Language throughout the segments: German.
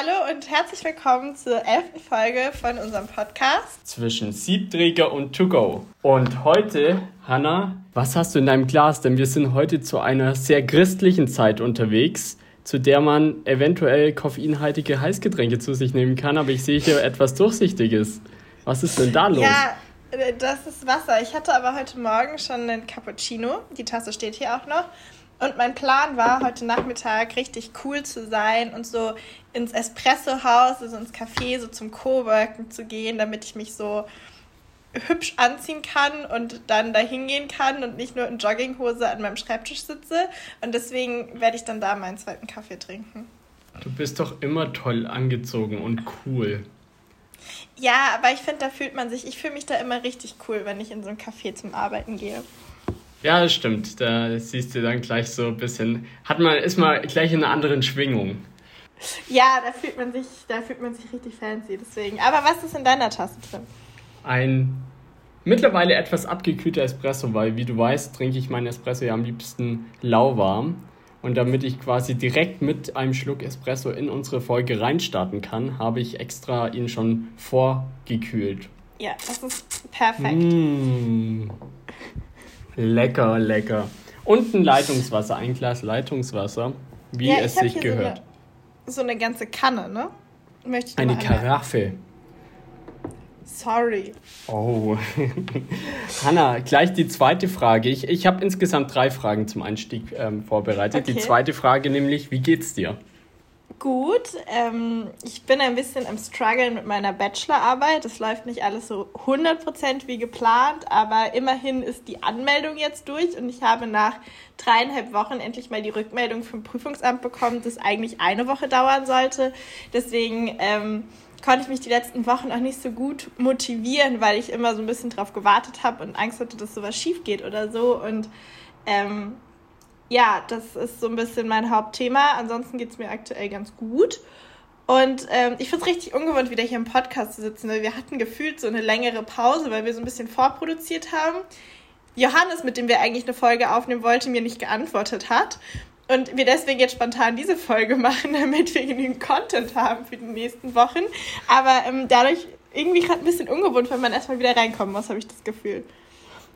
Hallo und herzlich willkommen zur elften Folge von unserem Podcast. Zwischen Siebträger und To Go. Und heute, Hanna, was hast du in deinem Glas? Denn wir sind heute zu einer sehr christlichen Zeit unterwegs, zu der man eventuell koffeinhaltige Heißgetränke zu sich nehmen kann. Aber ich sehe hier etwas Durchsichtiges. Was ist denn da los? Ja, äh, das ist Wasser. Ich hatte aber heute Morgen schon einen Cappuccino. Die Tasse steht hier auch noch. Und mein Plan war, heute Nachmittag richtig cool zu sein und so ins Espresso-Haus, also ins Café, so zum Coworken zu gehen, damit ich mich so hübsch anziehen kann und dann da hingehen kann und nicht nur in Jogginghose an meinem Schreibtisch sitze. Und deswegen werde ich dann da meinen zweiten Kaffee trinken. Du bist doch immer toll angezogen und cool. Ja, aber ich finde, da fühlt man sich, ich fühle mich da immer richtig cool, wenn ich in so ein Café zum Arbeiten gehe. Ja, das stimmt. Da siehst du dann gleich so ein bisschen, hat man, ist man gleich in einer anderen Schwingung. Ja, da fühlt man sich, da fühlt man sich richtig fancy, deswegen. Aber was ist in deiner Tasse drin? Ein mittlerweile etwas abgekühlter Espresso, weil wie du weißt, trinke ich meinen Espresso ja am liebsten lauwarm. Und damit ich quasi direkt mit einem Schluck Espresso in unsere Folge reinstarten kann, habe ich extra ihn schon vorgekühlt. Ja, das ist perfekt. Mmh. Lecker, lecker. Und ein Leitungswasser, ein Glas Leitungswasser, wie ja, es sich gehört. So eine, so eine, ganze Kanne, ne? Möchte ich eine Karaffe. Sorry. Oh. Hanna, gleich die zweite Frage. Ich, ich habe insgesamt drei Fragen zum Einstieg ähm, vorbereitet. Okay. Die zweite Frage nämlich, wie geht's dir? Gut. Ähm, ich bin ein bisschen im Struggle mit meiner Bachelorarbeit. Es läuft nicht alles so 100% wie geplant, aber immerhin ist die Anmeldung jetzt durch und ich habe nach dreieinhalb Wochen endlich mal die Rückmeldung vom Prüfungsamt bekommen, dass eigentlich eine Woche dauern sollte. Deswegen ähm, konnte ich mich die letzten Wochen auch nicht so gut motivieren, weil ich immer so ein bisschen drauf gewartet habe und Angst hatte, dass sowas schief geht oder so. Und ähm, ja, das ist so ein bisschen mein Hauptthema. Ansonsten geht es mir aktuell ganz gut. Und ähm, ich finde es richtig ungewohnt, wieder hier im Podcast zu sitzen, weil wir hatten gefühlt so eine längere Pause, weil wir so ein bisschen vorproduziert haben. Johannes, mit dem wir eigentlich eine Folge aufnehmen wollten, mir nicht geantwortet hat. Und wir deswegen jetzt spontan diese Folge machen, damit wir genügend Content haben für die nächsten Wochen. Aber ähm, dadurch irgendwie gerade ein bisschen ungewohnt, wenn man erstmal wieder reinkommen muss, habe ich das Gefühl.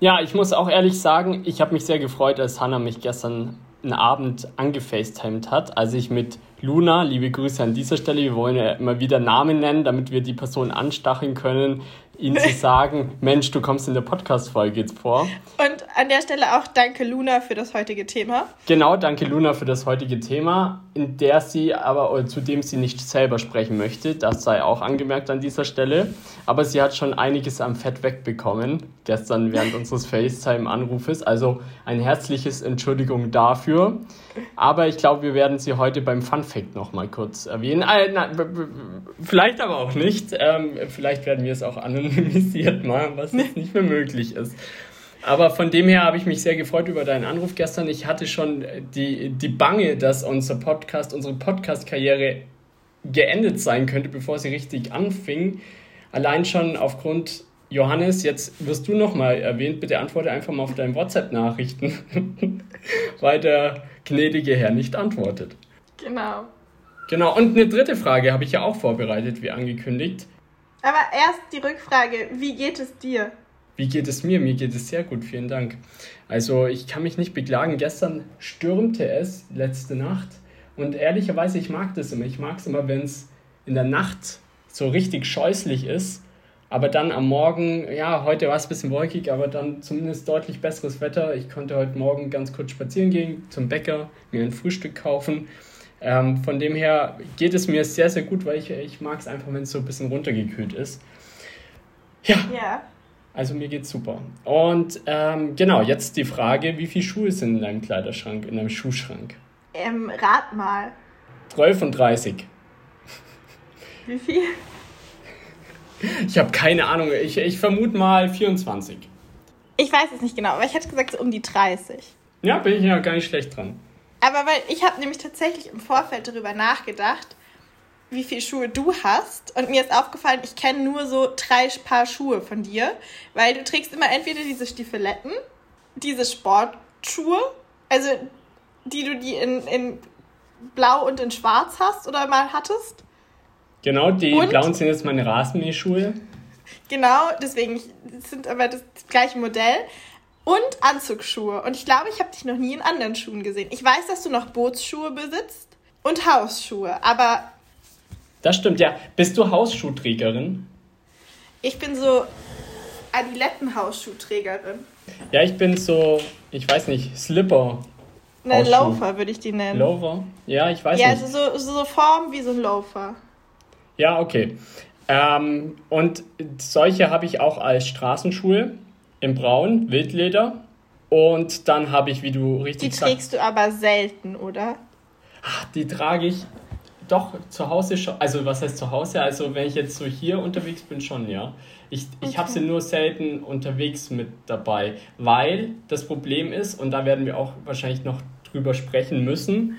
Ja, ich muss auch ehrlich sagen, ich habe mich sehr gefreut, als Hannah mich gestern einen Abend angefacetimed hat, als ich mit Luna, liebe Grüße an dieser Stelle, wir wollen ja immer wieder Namen nennen, damit wir die Person anstacheln können, ihnen zu sagen, Mensch, du kommst in der Podcast-Folge jetzt vor. Und an der Stelle auch danke Luna für das heutige Thema. Genau, danke Luna für das heutige Thema, in der sie aber, oder zu dem sie nicht selber sprechen möchte. Das sei auch angemerkt an dieser Stelle. Aber sie hat schon einiges am Fett wegbekommen, gestern während unseres FaceTime-Anrufes. Also ein herzliches Entschuldigung dafür. Aber ich glaube, wir werden sie heute beim Fun Fact nochmal kurz erwähnen. Äh, na, vielleicht aber auch nicht. Ähm, vielleicht werden wir es auch anonymisiert machen, was jetzt nicht mehr möglich ist. Aber von dem her habe ich mich sehr gefreut über deinen Anruf gestern. Ich hatte schon die, die Bange, dass unser Podcast, unsere Podcast-Karriere geendet sein könnte, bevor sie richtig anfing. Allein schon aufgrund Johannes, jetzt wirst du nochmal erwähnt. Bitte antworte einfach mal auf deine WhatsApp-Nachrichten, weil der gnädige Herr nicht antwortet. Genau. Genau, und eine dritte Frage habe ich ja auch vorbereitet, wie angekündigt. Aber erst die Rückfrage, wie geht es dir? Wie geht es mir? Mir geht es sehr gut, vielen Dank. Also ich kann mich nicht beklagen. Gestern stürmte es, letzte Nacht. Und ehrlicherweise, ich mag das immer. Ich mag es immer, wenn es in der Nacht so richtig scheußlich ist. Aber dann am Morgen, ja, heute war es ein bisschen wolkig, aber dann zumindest deutlich besseres Wetter. Ich konnte heute Morgen ganz kurz spazieren gehen, zum Bäcker, mir ein Frühstück kaufen. Ähm, von dem her geht es mir sehr, sehr gut, weil ich, ich mag es einfach, wenn es so ein bisschen runtergekühlt ist. Ja. ja. Also mir geht's super. Und ähm, genau, jetzt die Frage, wie viele Schuhe sind in deinem Kleiderschrank, in deinem Schuhschrank? Ähm, rat mal. 12 und 30. Wie viel? Ich habe keine Ahnung. Ich, ich vermute mal 24. Ich weiß es nicht genau, aber ich hätte gesagt so um die 30. Ja, bin ich ja gar nicht schlecht dran. Aber weil ich habe nämlich tatsächlich im Vorfeld darüber nachgedacht, wie viele Schuhe du hast. Und mir ist aufgefallen, ich kenne nur so drei Paar Schuhe von dir. Weil du trägst immer entweder diese Stiefeletten, diese Sportschuhe, also die du die in, in blau und in schwarz hast oder mal hattest. Genau, die und, blauen sind jetzt meine Rasenmähschuhe. Genau, deswegen sind aber das, das gleiche Modell. Und Anzugsschuhe. Und ich glaube, ich habe dich noch nie in anderen Schuhen gesehen. Ich weiß, dass du noch Bootsschuhe besitzt und Hausschuhe, aber. Das stimmt, ja. Bist du Hausschuhträgerin? Ich bin so Adiletten-Hausschuhträgerin. Ja, ich bin so, ich weiß nicht, Slipper. Eine Loafer würde ich die nennen. Loafer? Ja, ich weiß ja, nicht. Ja, also so, so Form wie so ein Loafer. Ja, okay. Ähm, und solche habe ich auch als Straßenschuhe in Braun, Wildleder. Und dann habe ich, wie du richtig Die trägst du aber selten, oder? Ach, die trage ich doch zu Hause schon. Also, was heißt zu Hause? Also, wenn ich jetzt so hier unterwegs bin, schon, ja. Ich, ich okay. habe sie nur selten unterwegs mit dabei, weil das Problem ist, und da werden wir auch wahrscheinlich noch drüber sprechen müssen,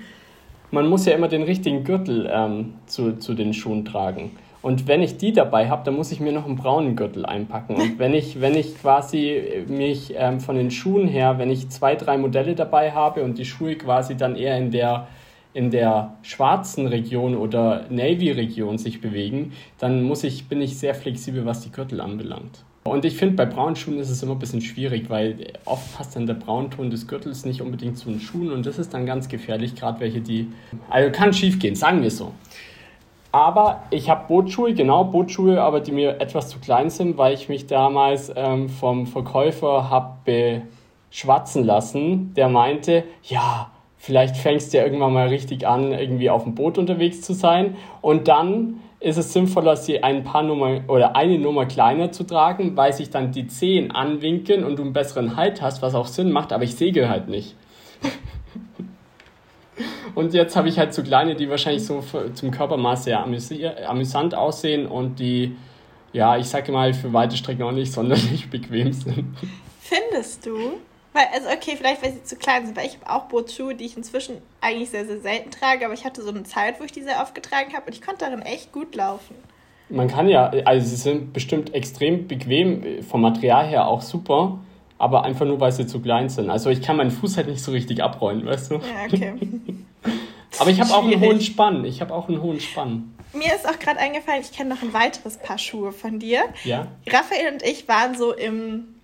man muss ja immer den richtigen Gürtel ähm, zu, zu den Schuhen tragen. Und wenn ich die dabei habe, dann muss ich mir noch einen braunen Gürtel einpacken. Und wenn ich, wenn ich quasi mich ähm, von den Schuhen her, wenn ich zwei, drei Modelle dabei habe und die Schuhe quasi dann eher in der, in der schwarzen Region oder Navy-Region sich bewegen, dann muss ich, bin ich sehr flexibel, was die Gürtel anbelangt. Und ich finde, bei braunen Schuhen ist es immer ein bisschen schwierig, weil oft passt dann der Braunton des Gürtels nicht unbedingt zu den Schuhen und das ist dann ganz gefährlich, gerade welche, die. Also kann schief gehen, sagen wir so. Aber ich habe Bootschuhe, genau Bootschuhe, aber die mir etwas zu klein sind, weil ich mich damals ähm, vom Verkäufer habe beschwatzen lassen. Der meinte, ja, vielleicht fängst du ja irgendwann mal richtig an, irgendwie auf dem Boot unterwegs zu sein. Und dann ist es sinnvoller, sie ein paar Nummer oder eine Nummer kleiner zu tragen, weil sich dann die Zehen anwinkeln und du einen besseren Halt hast, was auch Sinn macht, aber ich segel halt nicht. Und jetzt habe ich halt so kleine, die wahrscheinlich so zum Körpermaß sehr amüsant aussehen und die, ja, ich sage mal, für weite Strecken auch nicht sonderlich bequem sind. Findest du? Weil, also okay, vielleicht weil sie zu klein sind, weil ich habe auch Bootsschuhe, die ich inzwischen eigentlich sehr, sehr selten trage, aber ich hatte so eine Zeit, wo ich die sehr oft getragen habe und ich konnte darin echt gut laufen. Man kann ja, also sie sind bestimmt extrem bequem, vom Material her auch super, aber einfach nur, weil sie zu klein sind. Also ich kann meinen Fuß halt nicht so richtig abrollen, weißt du? Ja, okay. aber ich habe auch einen hohen Spann. Ich habe auch einen hohen Spann. Mir ist auch gerade eingefallen, ich kenne noch ein weiteres Paar Schuhe von dir. Ja. Raphael und ich waren so im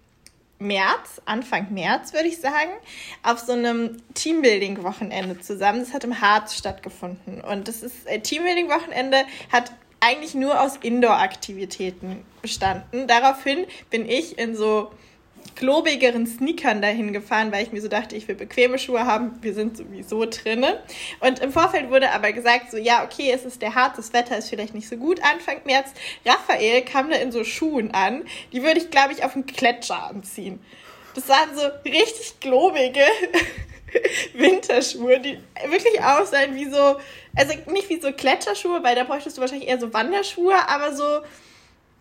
März, Anfang März würde ich sagen, auf so einem Teambuilding-Wochenende zusammen. Das hat im Harz stattgefunden. Und das ist äh, Teambuilding-Wochenende hat eigentlich nur aus Indoor-Aktivitäten bestanden. Daraufhin bin ich in so klobigeren Sneakern dahin gefahren, weil ich mir so dachte, ich will bequeme Schuhe haben. Wir sind sowieso drinne. Und im Vorfeld wurde aber gesagt, so ja, okay, es ist der Harz, das Wetter ist vielleicht nicht so gut. Anfang März, Raphael kam da in so Schuhen an, die würde ich, glaube ich, auf einen Gletscher anziehen. Das waren so richtig klobige Winterschuhe, die wirklich aussahen wie so, also nicht wie so Kletscherschuhe, weil da bräuchtest du wahrscheinlich eher so Wanderschuhe, aber so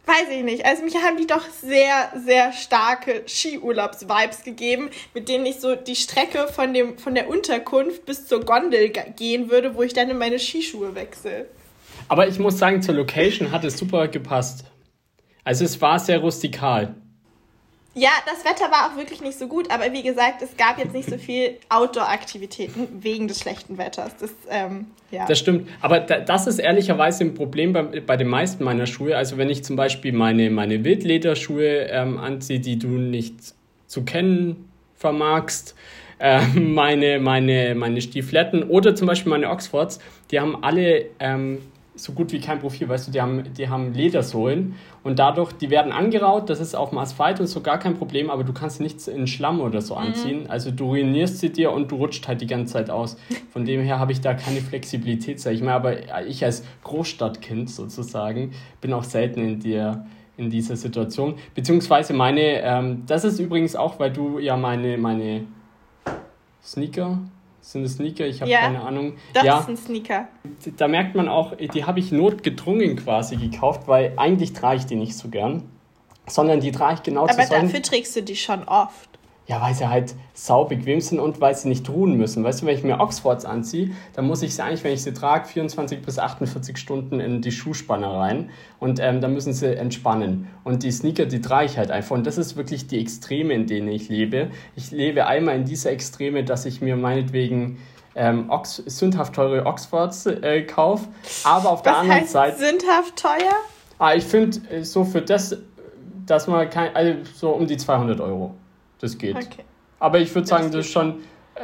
weiß ich nicht. Also mich haben die doch sehr, sehr starke Skiurlaubs-Vibes gegeben, mit denen ich so die Strecke von, dem, von der Unterkunft bis zur Gondel gehen würde, wo ich dann in meine Skischuhe wechsle. Aber ich muss sagen, zur Location hat es super gepasst. Also es war sehr rustikal. Ja, das Wetter war auch wirklich nicht so gut, aber wie gesagt, es gab jetzt nicht so viel Outdoor-Aktivitäten wegen des schlechten Wetters. Das, ähm, ja. das stimmt. Aber das ist ehrlicherweise ein Problem bei, bei den meisten meiner Schuhe. Also wenn ich zum Beispiel meine, meine Wildlederschuhe ähm, anziehe, die du nicht zu kennen vermagst, äh, meine, meine, meine Stiefletten oder zum Beispiel meine Oxfords, die haben alle ähm, so gut wie kein Profil, weißt du, die haben, die haben Ledersohlen und dadurch, die werden angeraut, das ist auf dem Asphalt und so gar kein Problem, aber du kannst nichts in Schlamm oder so mhm. anziehen. Mhm. Also du ruinierst sie dir und du rutscht halt die ganze Zeit aus. Von dem her habe ich da keine Flexibilität, sag ich mal, aber ich als Großstadtkind sozusagen bin auch selten in dir in dieser Situation. Beziehungsweise meine, ähm, das ist übrigens auch, weil du ja meine, meine Sneaker sind es Sneaker? Ich habe ja, keine Ahnung. Das ja, ein Sneaker. Da merkt man auch, die habe ich notgedrungen quasi gekauft, weil eigentlich trage ich die nicht so gern. Sondern die trage ich genau Aber zu solchen... dafür trägst du die schon oft. Ja, weil sie halt sau bequem sind und weil sie nicht ruhen müssen. Weißt du, wenn ich mir Oxfords anziehe, dann muss ich sie eigentlich, wenn ich sie trage, 24 bis 48 Stunden in die Schuhspanne rein und ähm, dann müssen sie entspannen. Und die Sneaker, die trage ich halt einfach. Und das ist wirklich die Extreme, in denen ich lebe. Ich lebe einmal in dieser Extreme, dass ich mir meinetwegen ähm, Ox sündhaft teure Oxfords äh, kaufe. Aber auf der Was anderen heißt Seite. sündhaft teuer? Ah, ich finde äh, so für das, dass man kein, also so um die 200 Euro. Das geht. Okay. Aber ich würde sagen, Das ist schon,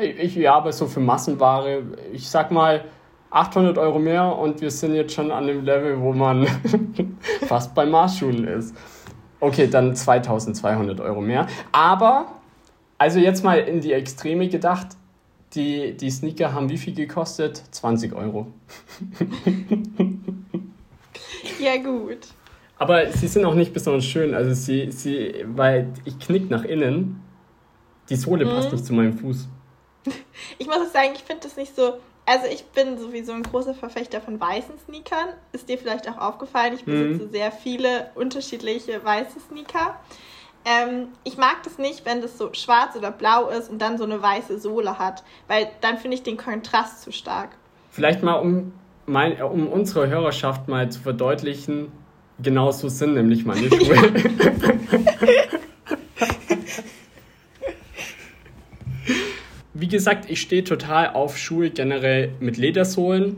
ich, ja, aber so für Massenware, ich sag mal 800 Euro mehr und wir sind jetzt schon an dem Level, wo man fast bei Marsschuhen ist. Okay, dann 2200 Euro mehr. Aber, also jetzt mal in die Extreme gedacht, die, die Sneaker haben wie viel gekostet? 20 Euro. Ja, gut. Aber sie sind auch nicht besonders schön. Also sie, sie, weil ich knick nach innen. Die Sohle passt nicht zu meinem Fuß. Ich muss sagen, ich finde das nicht so. Also ich bin sowieso ein großer Verfechter von weißen Sneakern. Ist dir vielleicht auch aufgefallen? Ich besitze sehr viele unterschiedliche weiße Sneaker. Ähm, ich mag das nicht, wenn das so schwarz oder blau ist und dann so eine weiße Sohle hat, weil dann finde ich den Kontrast zu stark. Vielleicht mal, um, mein, um unsere Hörerschaft mal zu verdeutlichen, genau so sind nämlich meine Schuhe. Wie gesagt, ich stehe total auf Schuhe generell mit Ledersohlen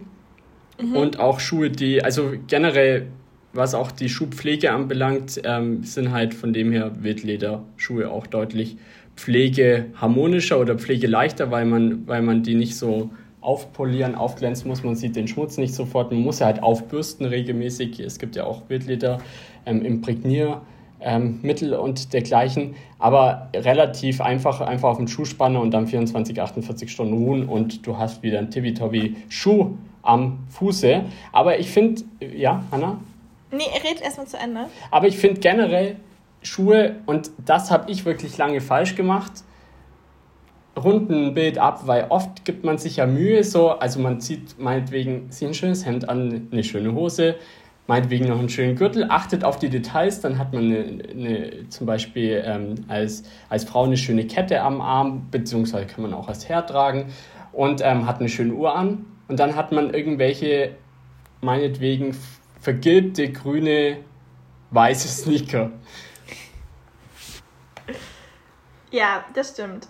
und auch Schuhe, die, also generell, was auch die Schuhpflege anbelangt, ähm, sind halt von dem her Wildlederschuhe auch deutlich pflegeharmonischer oder pflegeleichter, weil man, weil man die nicht so aufpolieren, aufglänzen muss. Man sieht den Schmutz nicht sofort. Man muss ja halt aufbürsten regelmäßig. Es gibt ja auch Wildleder, ähm, Imprägnier. Ähm, Mittel und dergleichen, aber relativ einfach, einfach auf den Schuhspanner und dann 24, 48 Stunden ruhen und du hast wieder einen tibi Schuh am Fuße. Aber ich finde, ja, Hanna? Nee, red erstmal zu Ende. Aber ich finde generell Schuhe, und das habe ich wirklich lange falsch gemacht, runden Bild ab, weil oft gibt man sich ja Mühe, so, also man zieht meinetwegen sich ein schönes Hemd an, eine schöne Hose, meinetwegen noch einen schönen Gürtel, achtet auf die Details, dann hat man eine, eine, zum Beispiel ähm, als, als Frau eine schöne Kette am Arm, beziehungsweise kann man auch als Herr tragen und ähm, hat eine schöne Uhr an und dann hat man irgendwelche, meinetwegen vergilbte, grüne, weiße Sneaker. Ja, das stimmt.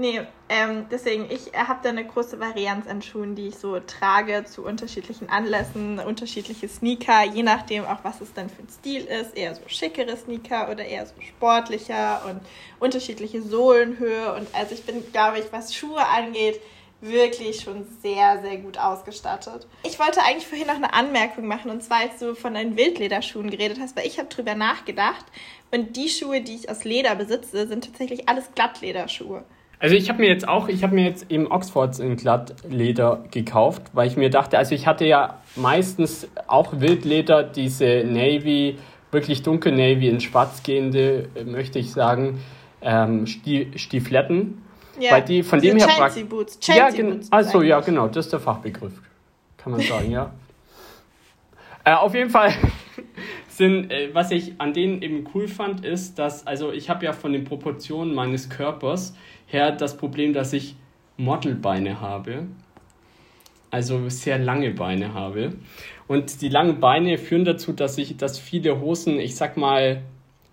Nee, ähm, deswegen, ich habe da eine große Varianz an Schuhen, die ich so trage zu unterschiedlichen Anlässen, unterschiedliche Sneaker, je nachdem auch, was es dann für ein Stil ist. Eher so schickere Sneaker oder eher so sportlicher und unterschiedliche Sohlenhöhe. Und also ich bin, glaube ich, was Schuhe angeht, wirklich schon sehr, sehr gut ausgestattet. Ich wollte eigentlich vorhin noch eine Anmerkung machen, und zwar, als du von deinen Wildlederschuhen geredet hast, weil ich habe drüber nachgedacht. Und die Schuhe, die ich aus Leder besitze, sind tatsächlich alles Glattlederschuhe. Also ich habe mir jetzt auch, ich habe mir jetzt eben Oxfords in Glattleder gekauft, weil ich mir dachte, also ich hatte ja meistens auch Wildleder, diese Navy, wirklich dunkel Navy in schwarz gehende, möchte ich sagen, ähm, Stiefletten. Ja, weil die von dem her Chelsea Boots. Chelsea ja, gen Boots also ja, genau, das ist der Fachbegriff, kann man sagen, ja. Äh, auf jeden Fall sind, äh, was ich an denen eben cool fand, ist, dass, also ich habe ja von den Proportionen meines Körpers her das Problem, dass ich Modelbeine habe. Also sehr lange Beine habe. Und die langen Beine führen dazu, dass ich, dass viele Hosen, ich sag mal,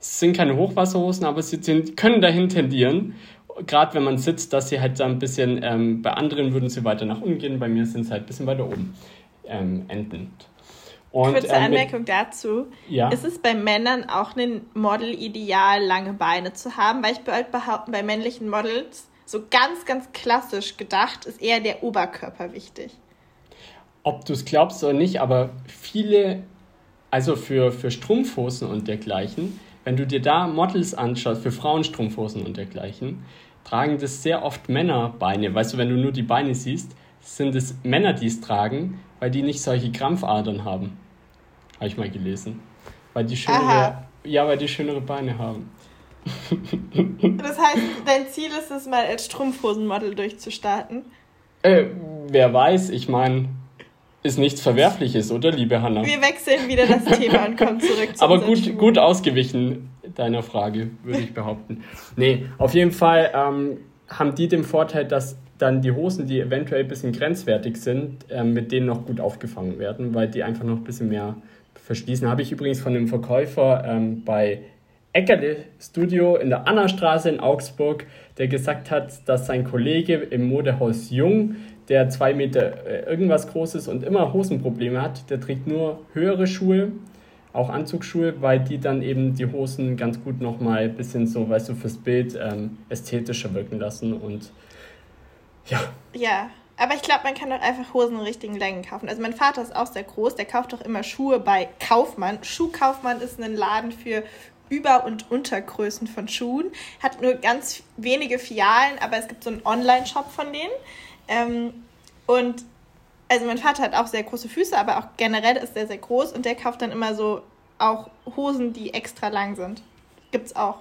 es sind keine Hochwasserhosen, aber sie sind, können dahin tendieren. Gerade wenn man sitzt, dass sie halt da ein bisschen, ähm, bei anderen würden sie weiter nach unten gehen, bei mir sind sie halt ein bisschen weiter oben ähm, endend. Und, Kurze ähm, Anmerkung dazu. Ja. Ist es bei Männern auch ein Model-Ideal, lange Beine zu haben? Weil ich behaupten, bei männlichen Models, so ganz, ganz klassisch gedacht, ist eher der Oberkörper wichtig. ob du es glaubst oder nicht, aber viele, also für, für Strumpfhosen und dergleichen, wenn du dir da Models anschaust, für Frauenstrumpfhosen und dergleichen, tragen das sehr oft Männerbeine. Weißt du, wenn du nur die Beine siehst, sind es Männer, die es tragen, weil die nicht solche Krampfadern haben. Habe ich mal gelesen. Weil die schönere, Aha. ja, weil die schönere Beine haben. Das heißt, dein Ziel ist es mal als Strumpfhosenmodel durchzustarten. Äh, wer weiß, ich meine, ist nichts Verwerfliches, oder, liebe Hanna? Wir wechseln wieder das Thema und kommen zurück zu Aber gut, gut ausgewichen deiner Frage, würde ich behaupten. Nee, auf jeden Fall ähm, haben die den Vorteil, dass dann die Hosen, die eventuell ein bisschen grenzwertig sind, ähm, mit denen noch gut aufgefangen werden, weil die einfach noch ein bisschen mehr verschließen. Habe ich übrigens von einem Verkäufer ähm, bei Eckerle Studio in der Annastraße in Augsburg, der gesagt hat, dass sein Kollege im Modehaus Jung, der zwei Meter äh, irgendwas groß ist und immer Hosenprobleme hat, der trägt nur höhere Schuhe, auch Anzugsschuhe, weil die dann eben die Hosen ganz gut nochmal ein bisschen so, weißt du, fürs Bild ähm, ästhetischer wirken lassen und ja. Ja, aber ich glaube, man kann doch einfach Hosen in richtigen Längen kaufen. Also mein Vater ist auch sehr groß, der kauft doch immer Schuhe bei Kaufmann. Schuhkaufmann ist ein Laden für über- und Untergrößen von Schuhen. Hat nur ganz wenige Filialen, aber es gibt so einen Online-Shop von denen. Ähm, und also mein Vater hat auch sehr große Füße, aber auch generell ist er sehr groß und der kauft dann immer so auch Hosen, die extra lang sind. Gibt's auch.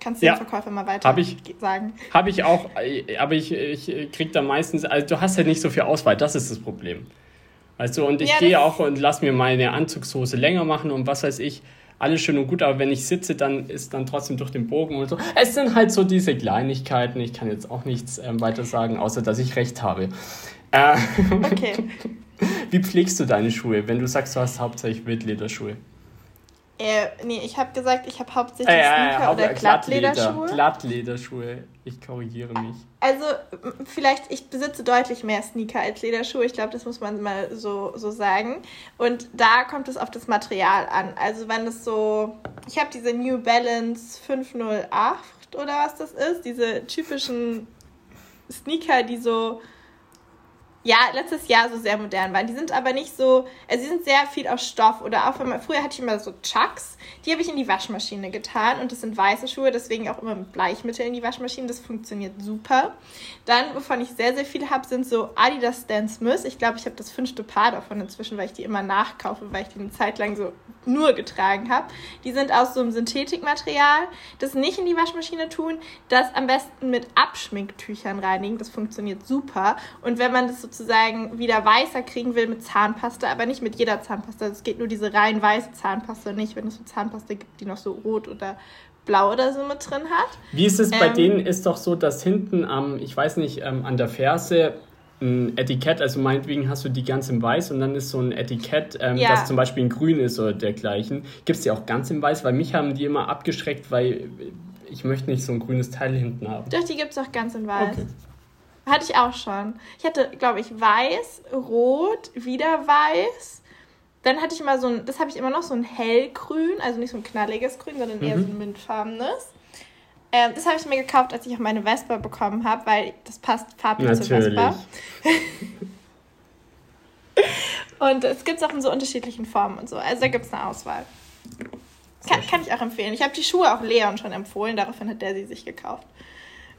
Kannst du ja, den Verkäufer mal weiter hab ich, sagen? Habe ich auch, aber ich, ich krieg da meistens, also du hast ja nicht so viel Auswahl, das ist das Problem. Also und ich ja, gehe auch und lass mir meine Anzugshose länger machen und was weiß ich alles schön und gut, aber wenn ich sitze, dann ist dann trotzdem durch den Bogen und so. Es sind halt so diese Kleinigkeiten. Ich kann jetzt auch nichts ähm, weiter sagen, außer dass ich recht habe. Äh, okay. Wie pflegst du deine Schuhe, wenn du sagst, du hast hauptsächlich Wildlederschuhe? Äh, nee, ich habe gesagt, ich habe hauptsächlich äh, Sneaker oder Glattlederschuhe. Glattlederschuhe. Ich korrigiere mich. Also, vielleicht, ich besitze deutlich mehr Sneaker als Lederschuhe. Ich glaube, das muss man mal so, so sagen. Und da kommt es auf das Material an. Also, wenn es so. Ich habe diese New Balance 508 oder was das ist. Diese typischen Sneaker, die so ja, letztes Jahr so sehr modern waren. Die sind aber nicht so, also sie sind sehr viel aus Stoff oder auch wenn man, früher hatte ich immer so Chucks, die habe ich in die Waschmaschine getan und das sind weiße Schuhe, deswegen auch immer mit Bleichmittel in die Waschmaschine, das funktioniert super. Dann, wovon ich sehr, sehr viel habe, sind so Adidas Stan Smith. Ich glaube, ich habe das fünfte Paar davon inzwischen, weil ich die immer nachkaufe, weil ich die eine Zeit lang so nur getragen habe. Die sind aus so einem Synthetikmaterial. Das nicht in die Waschmaschine tun, das am besten mit Abschminktüchern reinigen. Das funktioniert super. Und wenn man das sozusagen wieder weißer kriegen will mit Zahnpasta, aber nicht mit jeder Zahnpasta. Es geht nur diese rein weiße Zahnpasta nicht, wenn es so Zahnpasta gibt, die noch so rot oder blau oder so mit drin hat. Wie ist es bei ähm, denen? Ist doch so, dass hinten am, ich weiß nicht, ähm, an der Ferse ein Etikett, also meinetwegen hast du die ganz im Weiß und dann ist so ein Etikett, ähm, ja. das zum Beispiel in Grün ist oder dergleichen. Gibt es die auch ganz im Weiß? Weil mich haben die immer abgeschreckt, weil ich möchte nicht so ein grünes Teil hinten haben. Doch, die gibt es auch ganz in Weiß. Okay. Hatte ich auch schon. Ich hatte, glaube ich, weiß, rot, wieder weiß. Dann hatte ich immer so ein, das habe ich immer noch, so ein hellgrün, also nicht so ein knalliges Grün, sondern eher mhm. so ein mintfarbenes. Ähm, das habe ich mir gekauft, als ich auch meine Vespa bekommen habe, weil das passt farblich Natürlich. zur Vespa. und es gibt es auch in so unterschiedlichen Formen und so. Also da gibt es eine Auswahl. Kann, kann, ich auch empfehlen. Ich habe die Schuhe auch Leon schon empfohlen, daraufhin hat der sie sich gekauft.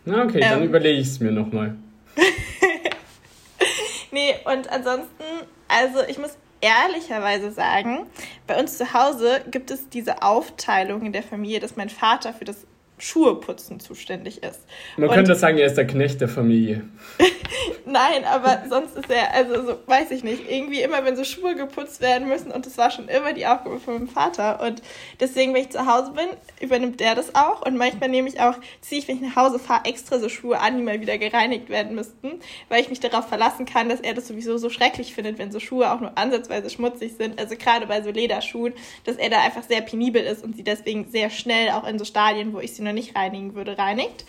Na okay, ähm, dann überlege ich es mir nochmal. nee, und ansonsten, also ich muss ehrlicherweise sagen, bei uns zu Hause gibt es diese Aufteilung in der Familie, dass mein Vater für das Schuhe putzen zuständig ist. Man und könnte sagen, er ist der Knecht der Familie. Nein, aber sonst ist er, also so, weiß ich nicht, irgendwie immer, wenn so Schuhe geputzt werden müssen und das war schon immer die Aufgabe von meinem Vater und deswegen, wenn ich zu Hause bin, übernimmt der das auch und manchmal nehme ich auch, ziehe ich, wenn ich nach Hause fahre, extra so Schuhe an, die mal wieder gereinigt werden müssten, weil ich mich darauf verlassen kann, dass er das sowieso so schrecklich findet, wenn so Schuhe auch nur ansatzweise schmutzig sind, also gerade bei so Lederschuhen, dass er da einfach sehr penibel ist und sie deswegen sehr schnell auch in so Stadien, wo ich sie noch nicht reinigen würde, reinigt.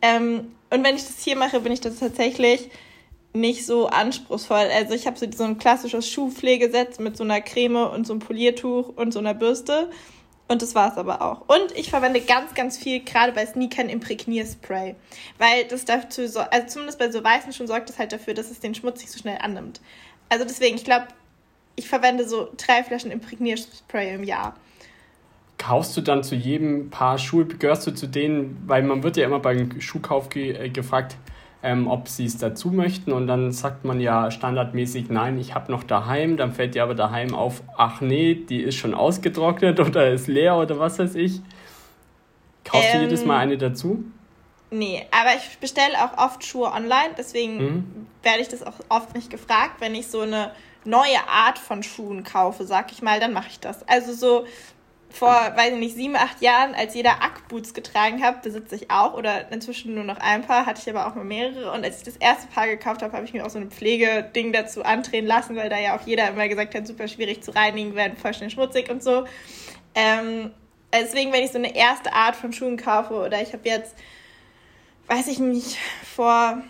Ähm, und wenn ich das hier mache, bin ich das tatsächlich nicht so anspruchsvoll. Also ich habe so, so ein klassisches Schuhpflegesetz mit so einer Creme und so einem Poliertuch und so einer Bürste. Und das war es aber auch. Und ich verwende ganz, ganz viel, gerade bei Sneakern, Imprägnierspray. Weil das dazu, so, also zumindest bei so weißen Schuhen sorgt das halt dafür, dass es den Schmutz nicht so schnell annimmt. Also deswegen, ich glaube, ich verwende so drei Flaschen Imprägnierspray im Jahr kaufst du dann zu jedem Paar Schuhe, gehörst du zu denen, weil man wird ja immer beim Schuhkauf ge äh, gefragt, ähm, ob sie es dazu möchten und dann sagt man ja standardmäßig, nein, ich habe noch daheim, dann fällt dir aber daheim auf, ach nee, die ist schon ausgetrocknet oder ist leer oder was weiß ich. Kaufst ähm, du jedes Mal eine dazu? Nee, aber ich bestelle auch oft Schuhe online, deswegen mhm. werde ich das auch oft nicht gefragt. Wenn ich so eine neue Art von Schuhen kaufe, sag ich mal, dann mache ich das. Also so vor, weiß ich nicht, sieben, acht Jahren, als jeder Ackboots getragen hat, besitze ich auch oder inzwischen nur noch ein Paar, hatte ich aber auch nur mehrere. Und als ich das erste Paar gekauft habe, habe ich mir auch so ein Pflegeding dazu andrehen lassen, weil da ja auch jeder immer gesagt hat, super schwierig zu reinigen, werden voll schnell schmutzig und so. Ähm, deswegen, wenn ich so eine erste Art von Schuhen kaufe oder ich habe jetzt, weiß ich nicht, vor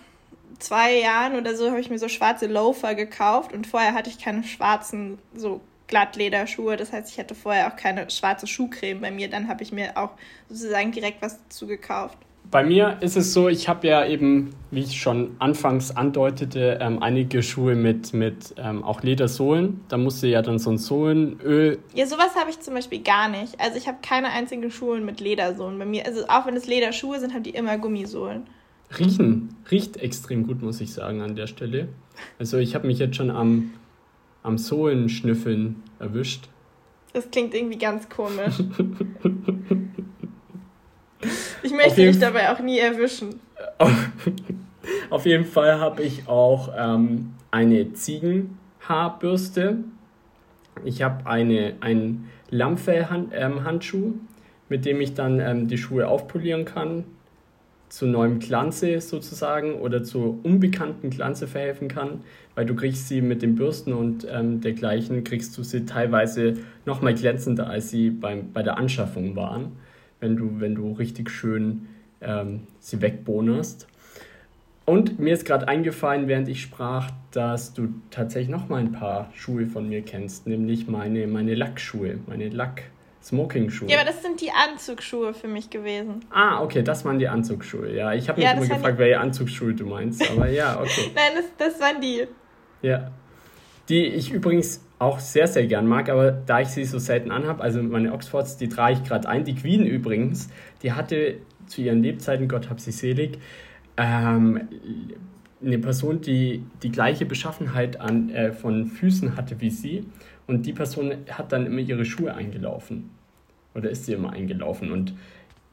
zwei Jahren oder so habe ich mir so schwarze Loafer gekauft und vorher hatte ich keine schwarzen so Glattlederschuhe. Das heißt, ich hatte vorher auch keine schwarze Schuhcreme bei mir. Dann habe ich mir auch sozusagen direkt was dazu gekauft. Bei mir ist es so, ich habe ja eben, wie ich schon anfangs andeutete, ähm, einige Schuhe mit, mit ähm, auch Ledersohlen. Da musste ja dann so ein Sohlenöl. Ja, sowas habe ich zum Beispiel gar nicht. Also ich habe keine einzigen Schuhe mit Ledersohlen bei mir. Also auch wenn es Lederschuhe sind, haben die immer Gummisohlen. Riechen, riecht extrem gut, muss ich sagen, an der Stelle. Also ich habe mich jetzt schon am, am Sohlenschnüffeln erwischt. Das klingt irgendwie ganz komisch. ich möchte dich dabei auch nie erwischen. Auf jeden Fall habe ich auch ähm, eine Ziegenhaarbürste. Ich habe eine, einen Lammfellhandschuh, ähm, mit dem ich dann ähm, die Schuhe aufpolieren kann zu neuem Glanze sozusagen oder zu unbekannten Glanze verhelfen kann, weil du kriegst sie mit den Bürsten und ähm, dergleichen, kriegst du sie teilweise noch mal glänzender, als sie beim, bei der Anschaffung waren, wenn du, wenn du richtig schön ähm, sie wegbohnerst. Und mir ist gerade eingefallen, während ich sprach, dass du tatsächlich noch mal ein paar Schuhe von mir kennst, nämlich meine, meine Lackschuhe, meine Lack- Smoking-Schuhe. Ja, aber das sind die Anzugsschuhe für mich gewesen. Ah, okay, das waren die Anzugsschuhe. Ja, ich habe mich ja, immer gefragt, welche Anzugsschuhe du meinst, aber ja, okay. Nein, das, das waren die. Ja. Die ich übrigens auch sehr, sehr gern mag, aber da ich sie so selten anhabe, also meine Oxfords, die trage ich gerade ein. Die Queen übrigens, die hatte zu ihren Lebzeiten, Gott hab sie selig, ähm, eine Person, die die gleiche Beschaffenheit an, äh, von Füßen hatte wie sie. Und die Person hat dann immer ihre Schuhe eingelaufen. Oder ist sie immer eingelaufen. Und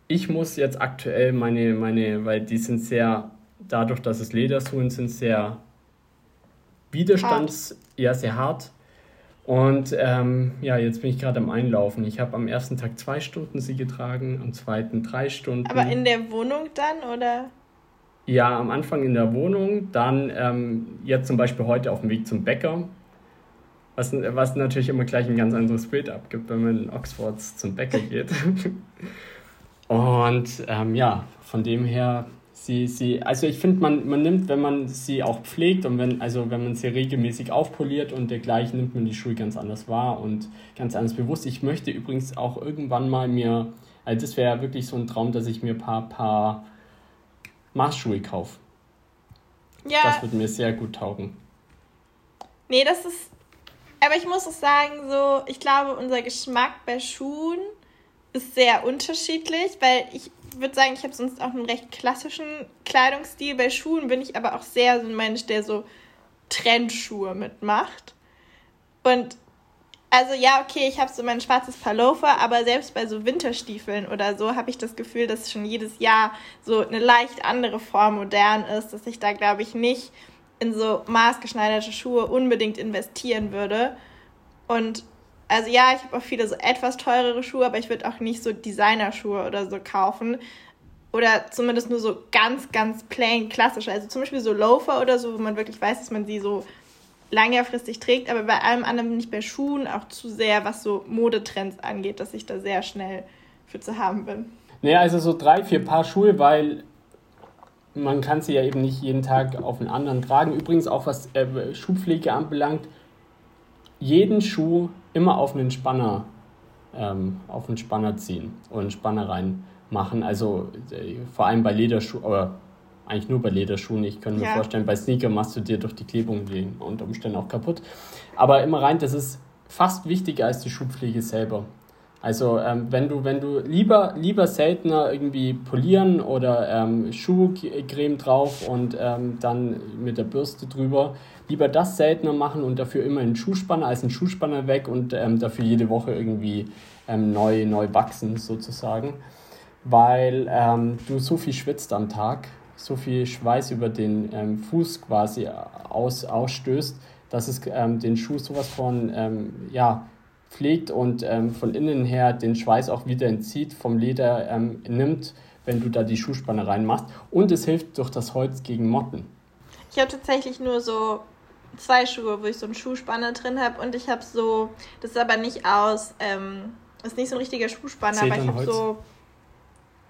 ich muss jetzt aktuell meine, meine weil die sind sehr, dadurch, dass es Ledersohlen sind, sehr widerstands, hart. ja, sehr hart. Und ähm, ja, jetzt bin ich gerade am Einlaufen. Ich habe am ersten Tag zwei Stunden sie getragen, am zweiten drei Stunden. Aber in der Wohnung dann oder? Ja, am Anfang in der Wohnung, dann ähm, jetzt zum Beispiel heute auf dem Weg zum Bäcker was, was natürlich immer gleich ein ganz anderes Bild abgibt, wenn man in Oxford zum Bäcker geht. Und ähm, ja, von dem her, sie, sie, also ich finde, man, man nimmt, wenn man sie auch pflegt und wenn, also wenn man sie regelmäßig aufpoliert und dergleichen, nimmt man die Schuhe ganz anders wahr und ganz anders bewusst. Ich möchte übrigens auch irgendwann mal mir, also das wäre wirklich so ein Traum, dass ich mir ein paar, paar Maßschuhe kaufe. Ja. Das würde mir sehr gut taugen. Nee, das ist, aber ich muss auch sagen, so, ich glaube, unser Geschmack bei Schuhen ist sehr unterschiedlich, weil ich würde sagen, ich habe sonst auch einen recht klassischen Kleidungsstil. Bei Schuhen bin ich aber auch sehr so ein Mensch, der so Trendschuhe mitmacht. Und also ja, okay, ich habe so mein schwarzes Pullover, aber selbst bei so Winterstiefeln oder so habe ich das Gefühl, dass schon jedes Jahr so eine leicht andere Form modern ist, dass ich da glaube ich nicht in so maßgeschneiderte Schuhe unbedingt investieren würde. Und also ja, ich habe auch viele so etwas teurere Schuhe, aber ich würde auch nicht so Designerschuhe oder so kaufen. Oder zumindest nur so ganz, ganz plain klassisch. Also zum Beispiel so Loafer oder so, wo man wirklich weiß, dass man sie so längerfristig trägt. Aber bei allem anderen bin ich bei Schuhen auch zu sehr, was so Modetrends angeht, dass ich da sehr schnell für zu haben bin. Naja, also so drei, vier Paar Schuhe, weil man kann sie ja eben nicht jeden Tag auf einen anderen tragen. Übrigens auch was äh, Schuhpflege anbelangt, jeden Schuh immer auf einen Spanner, ähm, auf einen Spanner ziehen oder einen Spanner reinmachen. Also äh, vor allem bei Lederschuhen, oder eigentlich nur bei Lederschuhen. Ich könnte mir ja. vorstellen, bei Sneaker machst du dir durch die Klebung den unter Umständen auch kaputt. Aber immer rein, das ist fast wichtiger als die Schuhpflege selber. Also ähm, wenn du, wenn du lieber, lieber seltener irgendwie polieren oder ähm, Schuhcreme drauf und ähm, dann mit der Bürste drüber, lieber das seltener machen und dafür immer einen Schuhspanner als einen Schuhspanner weg und ähm, dafür jede Woche irgendwie ähm, neu, neu wachsen sozusagen, weil ähm, du so viel schwitzt am Tag, so viel Schweiß über den Fuß quasi aus, ausstößt, dass es den Schuh sowas von, ja, pflegt und ähm, von innen her den Schweiß auch wieder entzieht, vom Leder ähm, nimmt, wenn du da die Schuhspanne reinmachst. Und es hilft durch das Holz gegen Motten. Ich habe tatsächlich nur so zwei Schuhe, wo ich so einen Schuhspanner drin habe und ich habe so, das ist aber nicht aus, ähm, Das ist nicht so ein richtiger Schuhspanner, aber ich habe so.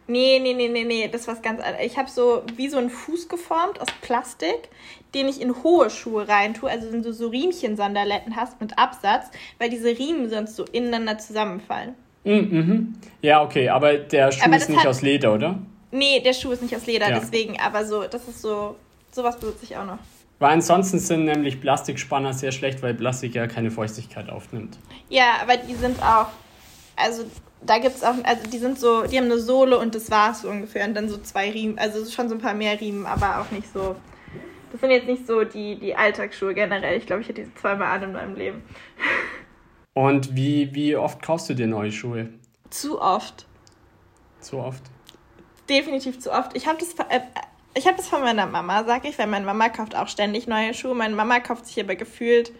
Nee, nee, nee, nee, nee, das ist was ganz anderes. Ich habe so wie so einen Fuß geformt aus Plastik, den ich in hohe Schuhe reintue. Also wenn du so Riemchen-Sandaletten hast mit Absatz, weil diese Riemen sonst so ineinander zusammenfallen. Mm, mhm. Ja, okay, aber der Schuh aber ist nicht hat... aus Leder, oder? Nee, der Schuh ist nicht aus Leder, ja. deswegen, aber so, das ist so, sowas besitze ich auch noch. Weil ansonsten sind nämlich Plastikspanner sehr schlecht, weil Plastik ja keine Feuchtigkeit aufnimmt. Ja, aber die sind auch, also da gibt es auch, also die sind so, die haben eine Sohle und das war's so ungefähr und dann so zwei Riemen, also schon so ein paar mehr Riemen, aber auch nicht so. Das sind jetzt nicht so die, die Alltagsschuhe generell. Ich glaube, ich hätte diese zweimal an in meinem Leben. Und wie, wie oft kaufst du dir neue Schuhe? Zu oft. Zu oft? Definitiv zu oft. Ich habe das, äh, ich hab das von meiner Mama, sag ich, weil meine Mama kauft auch ständig neue Schuhe. Meine Mama kauft sich aber gefühlt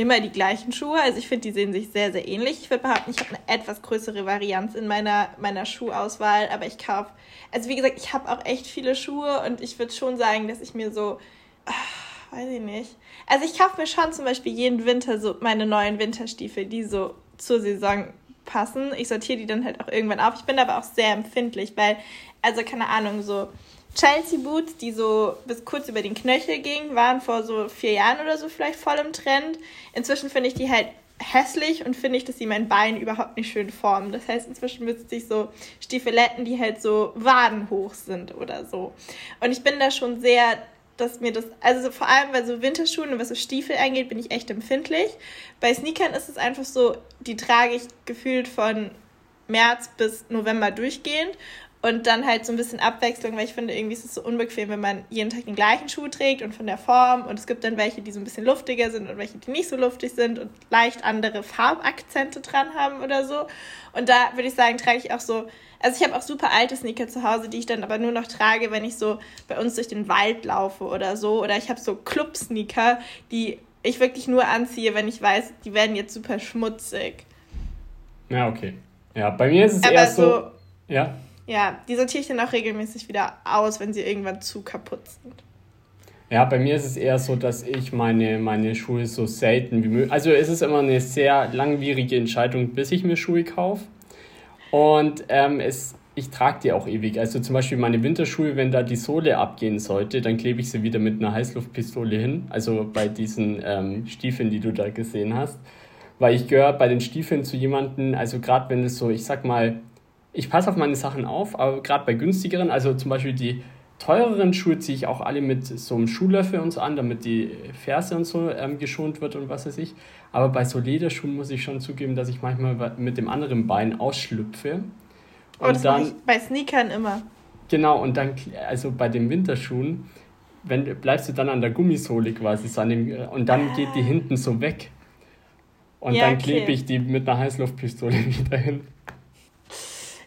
immer die gleichen Schuhe. Also ich finde, die sehen sich sehr, sehr ähnlich. Ich würde behaupten, ich habe eine etwas größere Varianz in meiner, meiner Schuhauswahl, aber ich kaufe, also wie gesagt, ich habe auch echt viele Schuhe und ich würde schon sagen, dass ich mir so, ach, weiß ich nicht. Also ich kaufe mir schon zum Beispiel jeden Winter so meine neuen Winterstiefel, die so zur Saison passen. Ich sortiere die dann halt auch irgendwann auf. Ich bin aber auch sehr empfindlich, weil, also keine Ahnung, so Chelsea Boots, die so bis kurz über den Knöchel gingen, waren vor so vier Jahren oder so vielleicht voll im Trend. Inzwischen finde ich die halt hässlich und finde ich, dass sie mein Bein überhaupt nicht schön formen. Das heißt, inzwischen besitze ich so Stiefeletten, die halt so wadenhoch sind oder so. Und ich bin da schon sehr, dass mir das, also vor allem bei so Winterschuhen und was so Stiefel angeht, bin ich echt empfindlich. Bei Sneakern ist es einfach so, die trage ich gefühlt von März bis November durchgehend und dann halt so ein bisschen Abwechslung, weil ich finde, irgendwie ist es so unbequem, wenn man jeden Tag den gleichen Schuh trägt und von der Form. Und es gibt dann welche, die so ein bisschen luftiger sind und welche, die nicht so luftig sind und leicht andere Farbakzente dran haben oder so. Und da würde ich sagen, trage ich auch so. Also ich habe auch super alte Sneaker zu Hause, die ich dann aber nur noch trage, wenn ich so bei uns durch den Wald laufe oder so. Oder ich habe so Club-Sneaker, die ich wirklich nur anziehe, wenn ich weiß, die werden jetzt super schmutzig. Ja, okay. Ja, bei mir ist es aber eher so, so ja. Ja, die sortiere ich dann auch regelmäßig wieder aus, wenn sie irgendwann zu kaputt sind. Ja, bei mir ist es eher so, dass ich meine, meine Schuhe so selten wie möglich. Also es ist immer eine sehr langwierige Entscheidung, bis ich mir Schuhe kaufe. Und ähm, es, ich trage die auch ewig. Also zum Beispiel meine Winterschuhe, wenn da die Sohle abgehen sollte, dann klebe ich sie wieder mit einer Heißluftpistole hin. Also bei diesen ähm, Stiefeln, die du da gesehen hast. Weil ich gehöre bei den Stiefeln zu jemandem, also gerade wenn es so, ich sag mal, ich passe auf meine Sachen auf, aber gerade bei günstigeren, also zum Beispiel die teureren Schuhe ziehe ich auch alle mit so einem Schuhlöffel und so an, damit die Ferse und so ähm, geschont wird und was weiß ich. Aber bei so Lederschuhen muss ich schon zugeben, dass ich manchmal mit dem anderen Bein ausschlüpfe. Und oh, das dann, bei Sneakern immer. Genau, und dann, also bei den Winterschuhen, wenn, bleibst du dann an der Gummisohle quasi so an dem, und dann ah. geht die hinten so weg. Und ja, dann klebe okay. ich die mit einer Heißluftpistole wieder hin.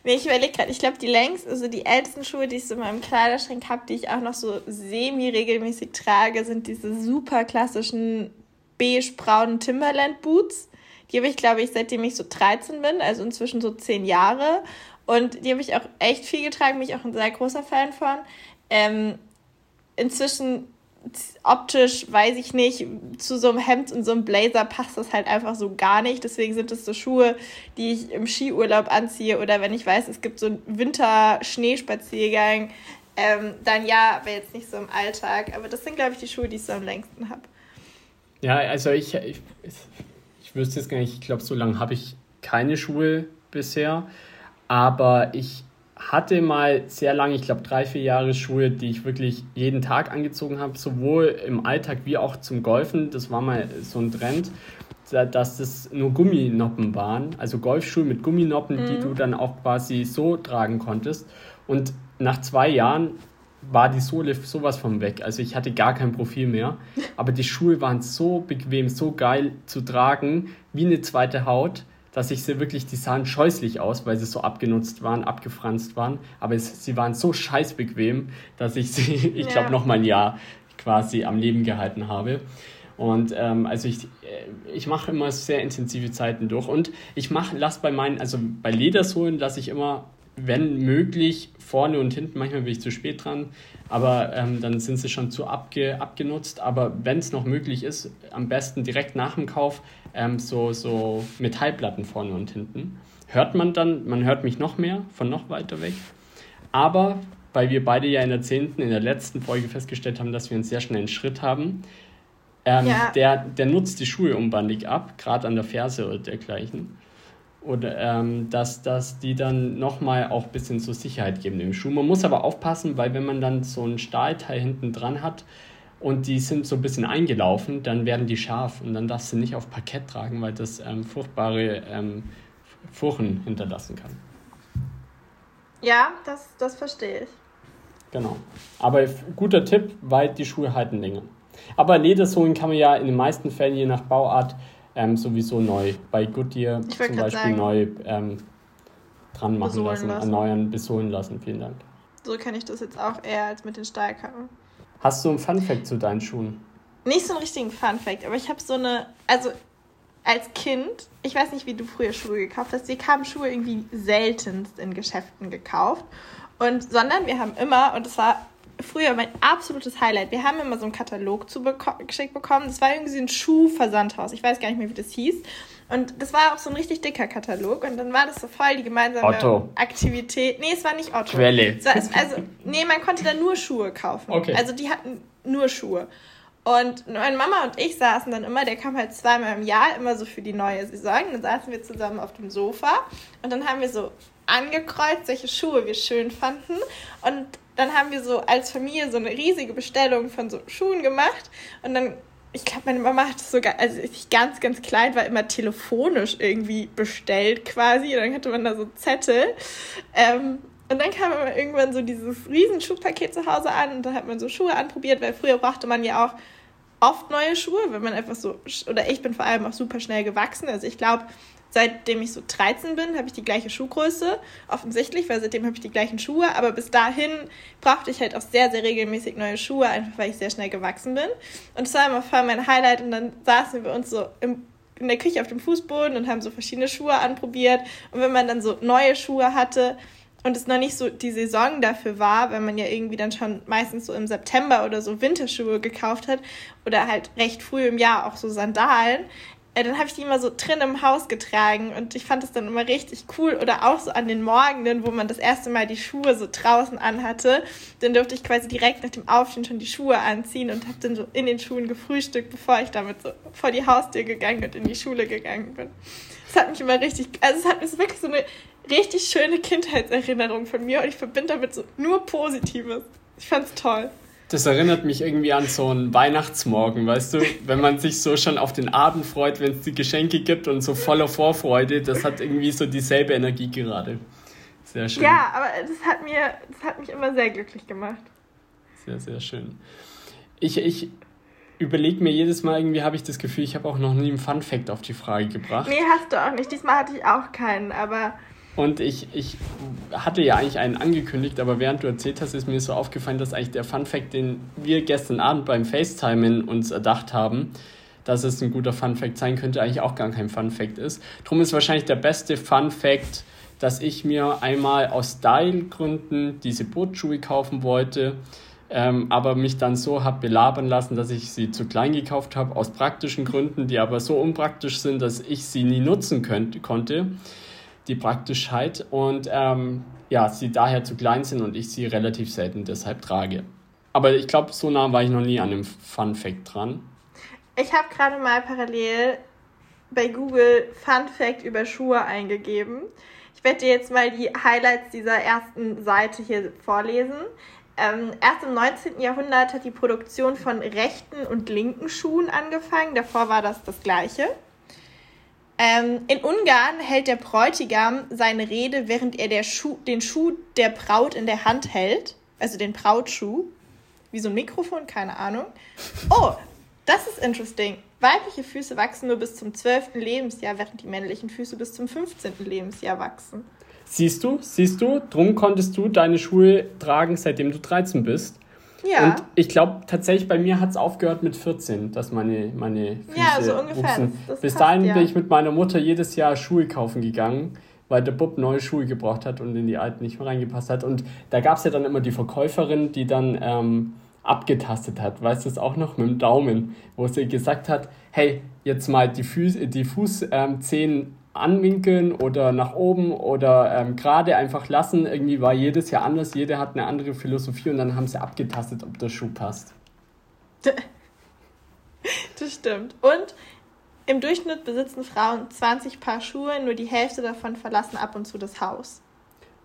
Nee, ich überlege gerade, ich glaube, die längst, also die ältesten Schuhe, die ich so in meinem Kleiderschrank habe, die ich auch noch so semi-regelmäßig trage, sind diese super klassischen beige-braunen Timberland Boots. Die habe ich, glaube ich, seitdem ich so 13 bin, also inzwischen so 10 Jahre. Und die habe ich auch echt viel getragen, bin ich auch ein sehr großer Fan von. Ähm, inzwischen optisch, weiß ich nicht, zu so einem Hemd und so einem Blazer passt das halt einfach so gar nicht. Deswegen sind es so Schuhe, die ich im Skiurlaub anziehe oder wenn ich weiß, es gibt so einen Winter-Schneespaziergang, ähm, dann ja, aber jetzt nicht so im Alltag. Aber das sind, glaube ich, die Schuhe, die ich so am längsten habe. Ja, also ich, ich, ich wüsste jetzt gar nicht, ich glaube, so lange habe ich keine Schuhe bisher. Aber ich hatte mal sehr lange, ich glaube drei, vier Jahre Schuhe, die ich wirklich jeden Tag angezogen habe, sowohl im Alltag wie auch zum Golfen. Das war mal so ein Trend, dass das nur Gumminoppen waren, also Golfschuhe mit Gumminoppen, mhm. die du dann auch quasi so tragen konntest. Und nach zwei Jahren war die Sohle sowas von weg. Also ich hatte gar kein Profil mehr. Aber die Schuhe waren so bequem, so geil zu tragen, wie eine zweite Haut dass ich sie wirklich, die sahen scheußlich aus, weil sie so abgenutzt waren, abgefranst waren, aber es, sie waren so scheiß bequem, dass ich sie, ich glaube, ja. noch mal ein Jahr quasi am Leben gehalten habe. Und ähm, also ich, äh, ich mache immer sehr intensive Zeiten durch und ich mache, lasse bei meinen, also bei Ledersohlen lasse ich immer wenn möglich, vorne und hinten. Manchmal bin ich zu spät dran, aber ähm, dann sind sie schon zu abge, abgenutzt. Aber wenn es noch möglich ist, am besten direkt nach dem Kauf ähm, so, so Metallplatten vorne und hinten. Hört man dann, man hört mich noch mehr von noch weiter weg. Aber weil wir beide ja in der zehnten, in der letzten Folge festgestellt haben, dass wir einen sehr schnellen Schritt haben, ähm, ja. der, der nutzt die Schuhe umbandig ab, gerade an der Ferse oder dergleichen. Oder ähm, dass, dass die dann nochmal auch ein bisschen so Sicherheit geben im Schuh. Man muss aber aufpassen, weil wenn man dann so ein Stahlteil hinten dran hat und die sind so ein bisschen eingelaufen, dann werden die scharf und dann darfst du nicht auf Parkett tragen, weil das ähm, furchtbare ähm, Furchen hinterlassen kann. Ja, das, das verstehe ich. Genau. Aber guter Tipp, weit die Schuhe halten länger. Aber Ledersohlen kann man ja in den meisten Fällen je nach Bauart ähm, sowieso neu bei Goodyear zum Beispiel sagen, neu ähm, dran machen lassen, lassen, erneuern, besohlen lassen. Vielen Dank. So kenne ich das jetzt auch eher als mit den Stahlkappen. Hast du einen Funfact zu deinen Schuhen? Nicht so einen richtigen Funfact, aber ich habe so eine, also als Kind, ich weiß nicht, wie du früher Schuhe gekauft hast, wir haben Schuhe irgendwie seltenst in Geschäften gekauft. Und, sondern wir haben immer, und das war früher mein absolutes Highlight. Wir haben immer so einen Katalog zu beko geschickt bekommen. Das war irgendwie ein Schuhversandhaus. Ich weiß gar nicht mehr, wie das hieß. Und das war auch so ein richtig dicker Katalog. Und dann war das so voll die gemeinsame Otto. Aktivität. Nee, es war nicht Otto. Quelle. War, also, nee, man konnte da nur Schuhe kaufen. Okay. Also die hatten nur Schuhe. Und meine Mama und ich saßen dann immer, der kam halt zweimal im Jahr, immer so für die neue Saison. Dann saßen wir zusammen auf dem Sofa und dann haben wir so angekreuzt, welche Schuhe wir schön fanden. Und dann haben wir so als Familie so eine riesige Bestellung von so Schuhen gemacht und dann ich glaube, meine Mama hat es sogar, also ich ganz, ganz klein war, immer telefonisch irgendwie bestellt quasi. Und dann hatte man da so Zettel. Ähm, und dann kam immer irgendwann so dieses riesen Schuhpaket zu Hause an und da hat man so Schuhe anprobiert, weil früher brauchte man ja auch oft neue Schuhe, wenn man einfach so, oder ich bin vor allem auch super schnell gewachsen. Also ich glaube, seitdem ich so 13 bin, habe ich die gleiche Schuhgröße, offensichtlich, weil seitdem habe ich die gleichen Schuhe. Aber bis dahin brauchte ich halt auch sehr, sehr regelmäßig neue Schuhe, einfach weil ich sehr schnell gewachsen bin. Und das war immer voll mein Highlight. Und dann saßen wir uns so im, in der Küche auf dem Fußboden und haben so verschiedene Schuhe anprobiert. Und wenn man dann so neue Schuhe hatte, und es noch nicht so die Saison dafür war, wenn man ja irgendwie dann schon meistens so im September oder so Winterschuhe gekauft hat oder halt recht früh im Jahr auch so Sandalen, äh, dann habe ich die immer so drin im Haus getragen und ich fand das dann immer richtig cool. Oder auch so an den Morgenen, wo man das erste Mal die Schuhe so draußen anhatte, dann durfte ich quasi direkt nach dem Aufstehen schon die Schuhe anziehen und habe dann so in den Schuhen gefrühstückt, bevor ich damit so vor die Haustür gegangen und in die Schule gegangen bin. Das hat mich immer richtig, also es hat ist wirklich so eine richtig schöne Kindheitserinnerung von mir und ich verbinde damit so nur Positives. Ich fand's toll. Das erinnert mich irgendwie an so einen Weihnachtsmorgen, weißt du? Wenn man sich so schon auf den Abend freut, wenn es die Geschenke gibt und so voller Vorfreude, das hat irgendwie so dieselbe Energie gerade. Sehr schön. Ja, aber das hat, mir, das hat mich immer sehr glücklich gemacht. Sehr, sehr schön. Ich, ich überlege mir jedes Mal, irgendwie habe ich das Gefühl, ich habe auch noch nie einen Fun-Fact auf die Frage gebracht. Nee, hast du auch nicht. Diesmal hatte ich auch keinen, aber und ich, ich hatte ja eigentlich einen angekündigt, aber während du erzählt hast, ist mir so aufgefallen, dass eigentlich der Fun Fact, den wir gestern Abend beim FaceTimen uns erdacht haben, dass es ein guter Fun Fact sein könnte, eigentlich auch gar kein Fun Fact ist. Drum ist wahrscheinlich der beste Fun Fact, dass ich mir einmal aus Style-Gründen diese Bootschuhe kaufen wollte, ähm, aber mich dann so habe belabern lassen, dass ich sie zu klein gekauft habe, aus praktischen Gründen, die aber so unpraktisch sind, dass ich sie nie nutzen könnt, konnte die Praktischheit und ähm, ja, sie daher zu klein sind und ich sie relativ selten deshalb trage. Aber ich glaube, so nah war ich noch nie an dem Fun Fact dran. Ich habe gerade mal parallel bei Google Fun Fact über Schuhe eingegeben. Ich werde dir jetzt mal die Highlights dieser ersten Seite hier vorlesen. Ähm, erst im 19. Jahrhundert hat die Produktion von rechten und linken Schuhen angefangen. Davor war das das gleiche. Ähm, in Ungarn hält der Bräutigam seine Rede, während er Schuh, den Schuh der Braut in der Hand hält. Also den Brautschuh. Wie so ein Mikrofon, keine Ahnung. Oh, das ist interesting. Weibliche Füße wachsen nur bis zum 12. Lebensjahr, während die männlichen Füße bis zum 15. Lebensjahr wachsen. Siehst du, siehst du, drum konntest du deine Schuhe tragen, seitdem du 13 bist. Ja. Und ich glaube tatsächlich, bei mir hat es aufgehört mit 14, dass meine, meine Füße Ja, so ungefähr. Bis dahin ja. bin ich mit meiner Mutter jedes Jahr Schuhe kaufen gegangen, weil der Bub neue Schuhe gebraucht hat und in die alten nicht mehr reingepasst hat. Und da gab es ja dann immer die Verkäuferin, die dann ähm, abgetastet hat, weißt du es auch noch, mit dem Daumen, wo sie gesagt hat, hey, jetzt mal die, Fuß, die Fußzehen ähm, anwinkeln oder nach oben oder ähm, gerade einfach lassen. Irgendwie war jedes Jahr anders, jeder hat eine andere Philosophie und dann haben sie abgetastet, ob der Schuh passt. Das stimmt. Und im Durchschnitt besitzen Frauen 20 Paar Schuhe, nur die Hälfte davon verlassen ab und zu das Haus.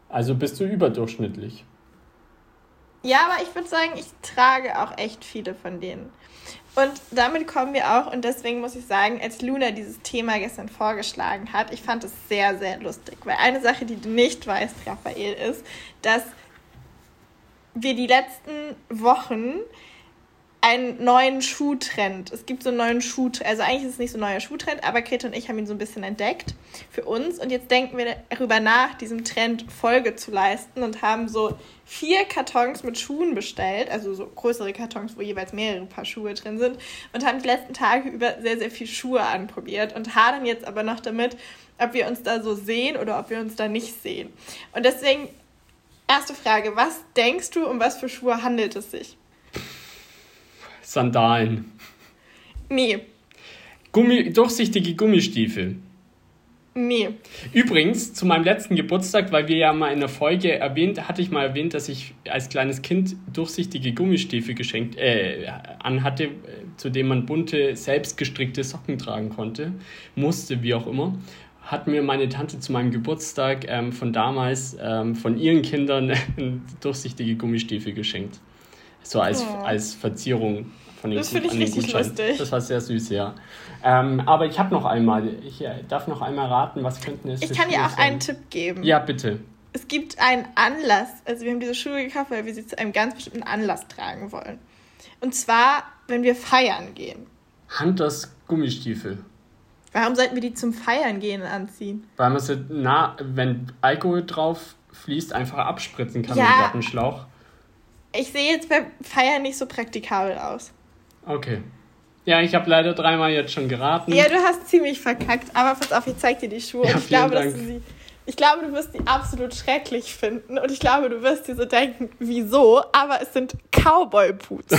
Also bist du überdurchschnittlich. Ja, aber ich würde sagen, ich trage auch echt viele von denen. Und damit kommen wir auch, und deswegen muss ich sagen, als Luna dieses Thema gestern vorgeschlagen hat, ich fand es sehr, sehr lustig. Weil eine Sache, die du nicht weißt, Raphael, ist, dass wir die letzten Wochen einen neuen Schuhtrend. Es gibt so einen neuen Schuhtrend. Also eigentlich ist es nicht so ein neuer Schuhtrend, aber Greta und ich haben ihn so ein bisschen entdeckt für uns. Und jetzt denken wir darüber nach, diesem Trend Folge zu leisten und haben so vier Kartons mit Schuhen bestellt, also so größere Kartons, wo jeweils mehrere Paar Schuhe drin sind und haben die letzten Tage über sehr, sehr viel Schuhe anprobiert und hadern jetzt aber noch damit, ob wir uns da so sehen oder ob wir uns da nicht sehen. Und deswegen, erste Frage, was denkst du, um was für Schuhe handelt es sich? Sandalen. Nee. Gummi, durchsichtige Gummistiefel. Nee. Übrigens, zu meinem letzten Geburtstag, weil wir ja mal in der Folge erwähnt, hatte ich mal erwähnt, dass ich als kleines Kind durchsichtige Gummistiefel geschenkt, äh, anhatte, äh, zu denen man bunte, selbstgestrickte Socken tragen konnte, musste, wie auch immer. Hat mir meine Tante zu meinem Geburtstag ähm, von damals ähm, von ihren Kindern durchsichtige Gummistiefel geschenkt. So als, oh. als Verzierung von den, das finde ich richtig lustig. Das war sehr süß, ja. Ähm, aber ich habe noch einmal, ich äh, darf noch einmal raten, was könnten es Ich kann dir auch sein? einen Tipp geben. Ja, bitte. Es gibt einen Anlass, also wir haben diese Schuhe gekauft, weil wir sie zu einem ganz bestimmten Anlass tragen wollen. Und zwar, wenn wir feiern gehen. Hunters Gummistiefel. Warum sollten wir die zum Feiern gehen anziehen? Weil man sie, na, wenn Alkohol drauf fließt, einfach abspritzen kann ja, mit Gartenschlauch. Ich sehe jetzt beim Feiern nicht so praktikabel aus. Okay. Ja, ich habe leider dreimal jetzt schon geraten. Ja, du hast ziemlich verkackt, aber pass auf, ich zeig dir die Schuhe. Ja, ich, glaube, dass du sie, ich glaube, du wirst die absolut schrecklich finden und ich glaube, du wirst dir so denken, wieso? Aber es sind Cowboy-Boots.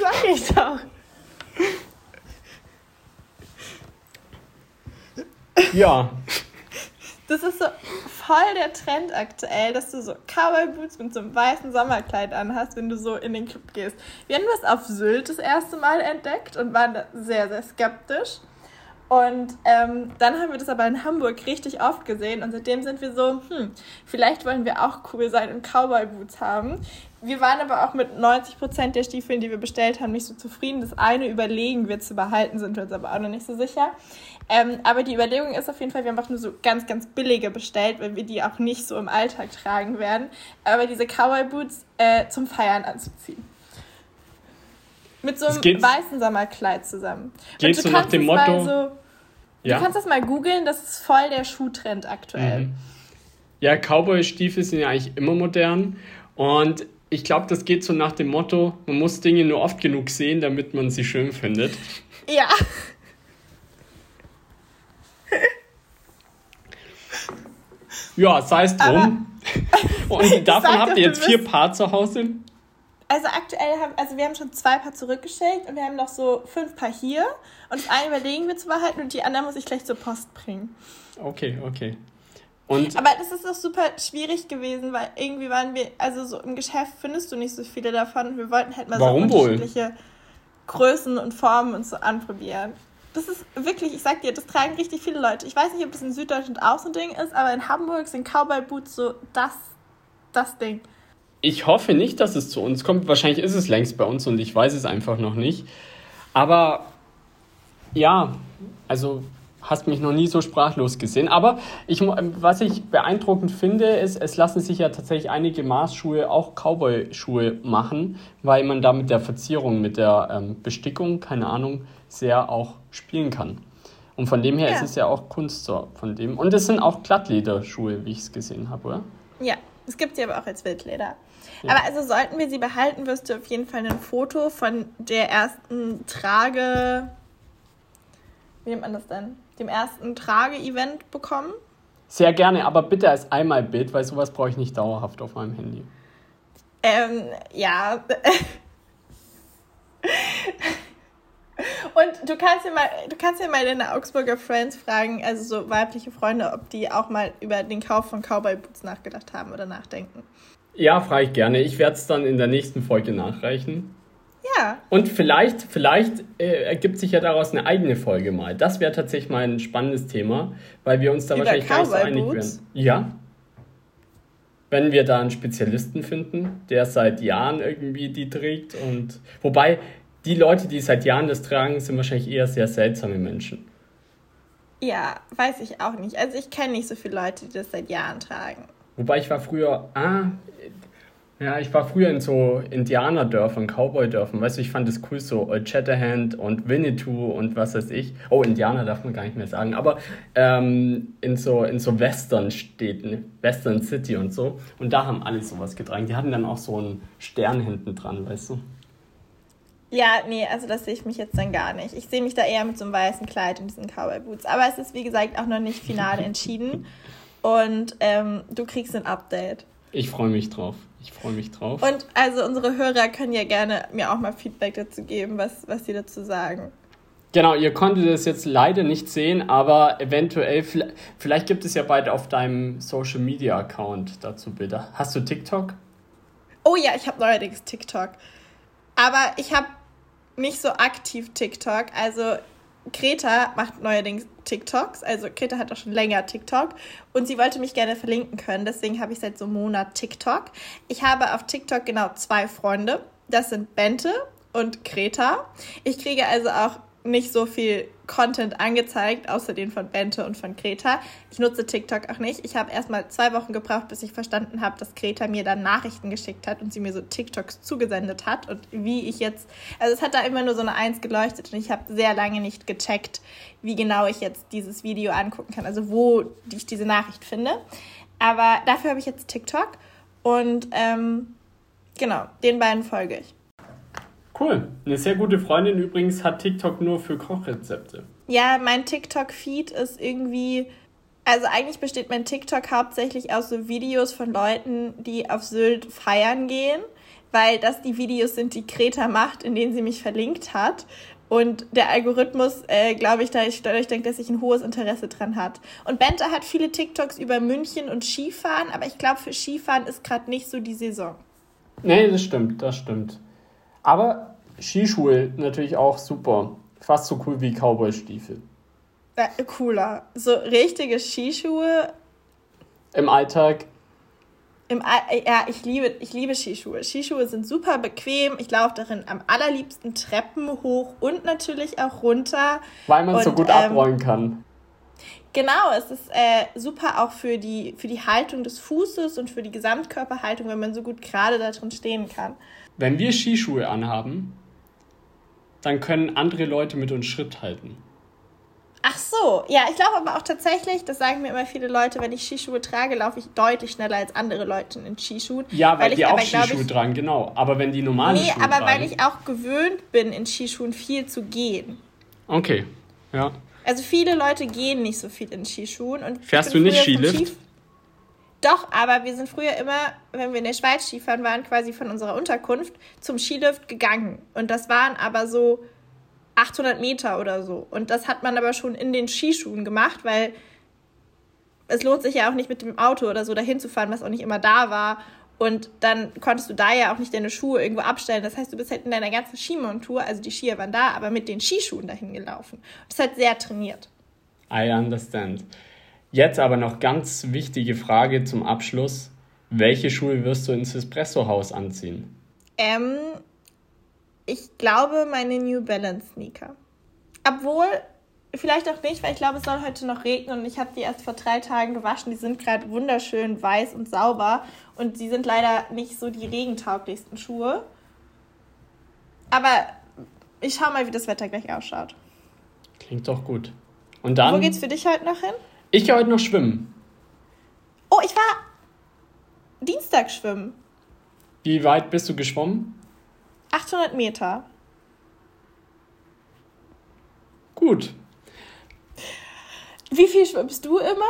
Sag ich doch. Ja. Das ist so voll der Trend aktuell, dass du so Cowboy-Boots mit so einem weißen Sommerkleid anhast, wenn du so in den Club gehst. Wir haben das auf Sylt das erste Mal entdeckt und waren da sehr, sehr skeptisch. Und ähm, dann haben wir das aber in Hamburg richtig oft gesehen und seitdem sind wir so, hm, vielleicht wollen wir auch cool sein und Cowboy-Boots haben. Wir waren aber auch mit 90% der Stiefeln, die wir bestellt haben, nicht so zufrieden. Das eine überlegen wir zu behalten, sind wir uns aber auch noch nicht so sicher. Ähm, aber die Überlegung ist auf jeden Fall, wir haben auch nur so ganz, ganz billige bestellt, weil wir die auch nicht so im Alltag tragen werden. Aber diese Cowboy Boots äh, zum Feiern anzuziehen. Mit so einem weißen Sommerkleid zusammen. Geht so nach dem Motto. So, ja? Du kannst das mal googeln, das ist voll der Schuhtrend aktuell. Mhm. Ja, Cowboy-Stiefel sind ja eigentlich immer modern. Und ich glaube, das geht so nach dem Motto, man muss Dinge nur oft genug sehen, damit man sie schön findet. Ja. Ja, sei es drum. Und davon habt ihr jetzt vier Paar zu Hause? Also aktuell haben, also wir haben schon zwei Paar zurückgeschickt und wir haben noch so fünf Paar hier. Und das eine überlegen wir zu behalten und die anderen muss ich gleich zur Post bringen. Okay, okay. Und Aber das ist doch super schwierig gewesen, weil irgendwie waren wir, also so im Geschäft findest du nicht so viele davon. Wir wollten halt mal Warum so unterschiedliche wohl? Größen und Formen und so anprobieren. Das ist wirklich, ich sag dir, das tragen richtig viele Leute. Ich weiß nicht, ob das in Süddeutschland auch so ein Ding ist, aber in Hamburg sind Cowboy Boots so das, das Ding. Ich hoffe nicht, dass es zu uns kommt. Wahrscheinlich ist es längst bei uns und ich weiß es einfach noch nicht. Aber ja, also hast mich noch nie so sprachlos gesehen. Aber ich, was ich beeindruckend finde, ist, es lassen sich ja tatsächlich einige Maßschuhe, auch Cowboy-Schuhe machen, weil man da mit der Verzierung, mit der ähm, Bestickung, keine Ahnung, sehr auch spielen kann. Und von dem her ja. ist es ja auch Kunst so. Von dem. Und es sind auch Glattlederschuhe, wie ich es gesehen habe, oder? Ja, Es gibt sie aber auch als Wildleder. Ja. Aber also sollten wir sie behalten, wirst du auf jeden Fall ein Foto von der ersten Trage. Wie nennt man das denn? Dem ersten Trage-Event bekommen. Sehr gerne, aber bitte als Einmalbild, weil sowas brauche ich nicht dauerhaft auf meinem Handy. Ähm, ja. Und du kannst ja mal, du kannst ja mal deine Augsburger Friends fragen, also so weibliche Freunde, ob die auch mal über den Kauf von Cowboy Boots nachgedacht haben oder nachdenken. Ja, frage ich gerne. Ich werde es dann in der nächsten Folge nachreichen. Ja. Und vielleicht, vielleicht äh, ergibt sich ja daraus eine eigene Folge mal. Das wäre tatsächlich mal ein spannendes Thema, weil wir uns da Über wahrscheinlich gar nicht so einig werden. Ja. Wenn wir da einen Spezialisten finden, der seit Jahren irgendwie die trägt und wobei die Leute, die seit Jahren das tragen, sind wahrscheinlich eher sehr seltsame Menschen. Ja, weiß ich auch nicht. Also ich kenne nicht so viele Leute, die das seit Jahren tragen. Wobei ich war früher, ah, ja, ich war früher in so Indianerdörfern, Cowboy-Dörfern. Weißt du, ich fand das cool, so Old Shatterhand und Winnetou und was weiß ich. Oh, Indianer darf man gar nicht mehr sagen. Aber ähm, in so, in so Western-Städten, Western City und so. Und da haben alle sowas getragen. Die hatten dann auch so einen Stern hinten dran, weißt du? Ja, nee, also das sehe ich mich jetzt dann gar nicht. Ich sehe mich da eher mit so einem weißen Kleid und diesen Cowboy-Boots. Aber es ist, wie gesagt, auch noch nicht final entschieden. Und ähm, du kriegst ein Update. Ich freue mich drauf. Ich freue mich drauf. Und also unsere Hörer können ja gerne mir auch mal Feedback dazu geben, was, was sie dazu sagen. Genau, ihr konntet es jetzt leider nicht sehen, aber eventuell, vielleicht gibt es ja bald auf deinem Social Media Account dazu Bilder. Hast du TikTok? Oh ja, ich habe neuerdings TikTok. Aber ich habe nicht so aktiv TikTok. Also Greta macht neuerdings TikToks. Also Greta hat auch schon länger TikTok und sie wollte mich gerne verlinken können. Deswegen habe ich seit so einem Monat TikTok. Ich habe auf TikTok genau zwei Freunde. Das sind Bente und Greta. Ich kriege also auch nicht so viel Content angezeigt, außer den von Bente und von Greta. Ich nutze TikTok auch nicht. Ich habe erstmal zwei Wochen gebraucht, bis ich verstanden habe, dass Greta mir dann Nachrichten geschickt hat und sie mir so TikToks zugesendet hat und wie ich jetzt, also es hat da immer nur so eine Eins geleuchtet und ich habe sehr lange nicht gecheckt, wie genau ich jetzt dieses Video angucken kann, also wo ich diese Nachricht finde. Aber dafür habe ich jetzt TikTok und ähm, genau, den beiden folge ich. Cool. Eine sehr gute Freundin übrigens hat TikTok nur für Kochrezepte. Ja, mein TikTok-Feed ist irgendwie. Also eigentlich besteht mein TikTok hauptsächlich aus so Videos von Leuten, die auf Sylt feiern gehen, weil das die Videos sind, die Greta macht, in denen sie mich verlinkt hat. Und der Algorithmus, äh, glaube ich, dadurch, dadurch denkt, dass sich ein hohes Interesse dran hat. Und Bente hat viele TikToks über München und Skifahren, aber ich glaube, für Skifahren ist gerade nicht so die Saison. Nee, das stimmt, das stimmt. Aber Skischuhe natürlich auch super. Fast so cool wie Cowboy-Stiefel. Äh, cooler. So richtige Skischuhe. Im Alltag. Im All ja, ich liebe, ich liebe Skischuhe. Skischuhe sind super bequem. Ich laufe darin am allerliebsten Treppen hoch und natürlich auch runter. Weil man und, so gut ähm, abrollen kann. Genau, es ist äh, super auch für die, für die Haltung des Fußes und für die Gesamtkörperhaltung, wenn man so gut gerade da drin stehen kann. Wenn wir Skischuhe anhaben, dann können andere Leute mit uns Schritt halten. Ach so, ja, ich glaube aber auch tatsächlich, das sagen mir immer viele Leute, wenn ich Skischuhe trage, laufe ich deutlich schneller als andere Leute in Skischuhen. Ja, weil, weil die auch aber, Skischuhe ich, tragen, genau. Aber wenn die normalen nee, Schuhe Nee, aber tragen, weil ich auch gewöhnt bin, in Skischuhen viel zu gehen. Okay, ja. Also viele Leute gehen nicht so viel in Skischuhen. Und Fährst du nicht Skilift? Doch, aber wir sind früher immer, wenn wir in der Schweiz Skifahren waren, quasi von unserer Unterkunft zum Skilift gegangen. Und das waren aber so 800 Meter oder so. Und das hat man aber schon in den Skischuhen gemacht, weil es lohnt sich ja auch nicht mit dem Auto oder so dahin zu fahren, was auch nicht immer da war. Und dann konntest du da ja auch nicht deine Schuhe irgendwo abstellen. Das heißt, du bist halt in deiner ganzen Skimontur, also die Skier waren da, aber mit den Skischuhen dahin gelaufen. Das halt sehr trainiert. I understand. Jetzt aber noch ganz wichtige Frage zum Abschluss. Welche Schuhe wirst du ins Espresso-Haus anziehen? Ähm, ich glaube meine New Balance Sneaker. Obwohl, vielleicht auch nicht, weil ich glaube, es soll heute noch regnen und ich habe die erst vor drei Tagen gewaschen. Die sind gerade wunderschön weiß und sauber und sie sind leider nicht so die regentauglichsten Schuhe. Aber ich schau mal, wie das Wetter gleich ausschaut. Klingt doch gut. Und dann? Wo geht's für dich heute noch hin? Ich gehe heute noch schwimmen. Oh, ich war. Dienstag schwimmen. Wie weit bist du geschwommen? 800 Meter. Gut. Wie viel schwimmst du immer?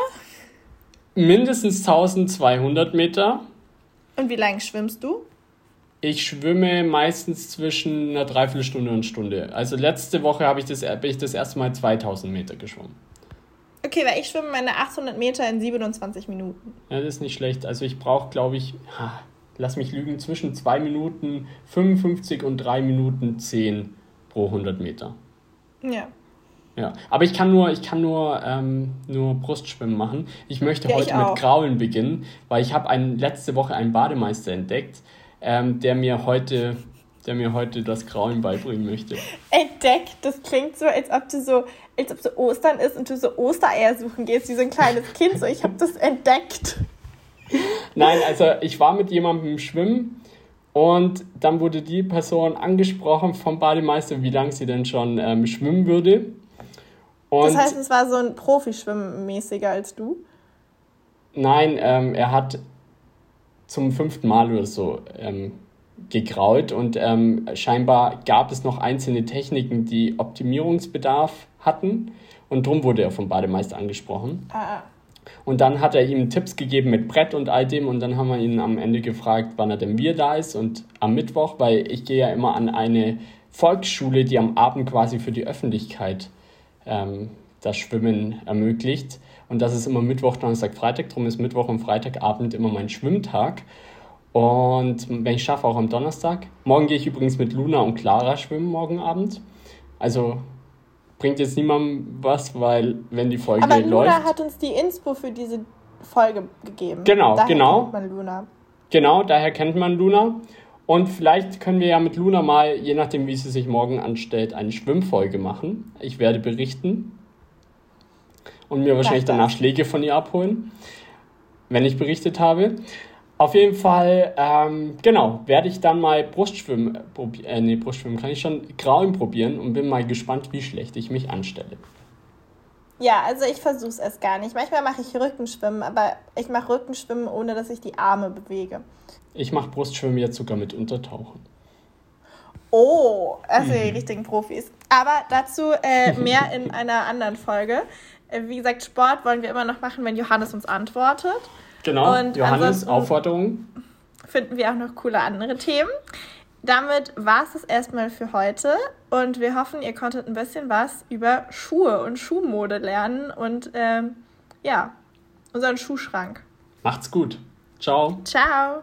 Mindestens 1200 Meter. Und wie lange schwimmst du? Ich schwimme meistens zwischen einer Dreiviertelstunde und Stunde. Also letzte Woche habe ich das, bin ich das erste Mal 2000 Meter geschwommen. Okay, weil ich schwimme meine 800 Meter in 27 Minuten. Ja, das ist nicht schlecht. Also ich brauche, glaube ich, lass mich lügen, zwischen 2 Minuten 55 und 3 Minuten 10 pro 100 Meter. Ja. Ja, aber ich kann nur, ich kann nur, ähm, nur Brustschwimmen machen. Ich möchte ja, heute ich mit Graulen beginnen, weil ich habe letzte Woche einen Bademeister entdeckt, ähm, der mir heute der mir heute das Graulen beibringen möchte. Entdeckt, das klingt so, als ob du so, als ob so Ostern ist und du so Ostereier suchen gehst, wie so ein kleines Kind. So, ich habe das entdeckt. Nein, also ich war mit jemandem schwimmen und dann wurde die Person angesprochen vom Bademeister, wie lange sie denn schon ähm, schwimmen würde. Und das heißt, es war so ein Profischwimmmäßiger als du? Nein, ähm, er hat zum fünften Mal oder so ähm, gegraut und ähm, scheinbar gab es noch einzelne Techniken, die Optimierungsbedarf hatten und darum wurde er vom Bademeister angesprochen. Ah, ah. Und dann hat er ihm Tipps gegeben mit Brett und all dem und dann haben wir ihn am Ende gefragt, wann er denn wieder da ist und am Mittwoch, weil ich gehe ja immer an eine Volksschule, die am Abend quasi für die Öffentlichkeit ähm, das Schwimmen ermöglicht. Und das ist immer Mittwoch, Donnerstag, Freitag. Darum ist Mittwoch und Freitagabend immer mein Schwimmtag. Und wenn ich schaffe, auch am Donnerstag. Morgen gehe ich übrigens mit Luna und Clara schwimmen, morgen Abend. Also bringt jetzt niemandem was, weil wenn die Folge Aber Luna läuft. hat uns die Inspo für diese Folge gegeben. Genau, daher genau. Kennt man Luna. Genau, daher kennt man Luna. Und vielleicht können wir ja mit Luna mal, je nachdem, wie sie sich morgen anstellt, eine Schwimmfolge machen. Ich werde berichten und mir wahrscheinlich danach Schläge von ihr abholen, wenn ich berichtet habe. Auf jeden Fall, ähm, genau, werde ich dann mal Brustschwimmen, probieren, äh, nee, Brustschwimmen kann ich schon, Grauen probieren und bin mal gespannt, wie schlecht ich mich anstelle. Ja, also ich versuche es erst gar nicht. Manchmal mache ich Rückenschwimmen, aber ich mache Rückenschwimmen, ohne dass ich die Arme bewege. Ich mache Brustschwimmen jetzt sogar mit Untertauchen. Oh, also die richtigen Profis. Aber dazu äh, mehr in einer anderen Folge. Äh, wie gesagt, Sport wollen wir immer noch machen, wenn Johannes uns antwortet. Genau, und Johannes, Aufforderung. Finden wir auch noch coole andere Themen. Damit war es das erstmal für heute und wir hoffen, ihr konntet ein bisschen was über Schuhe und Schuhmode lernen und ähm, ja, unseren Schuhschrank. Macht's gut. Ciao. Ciao.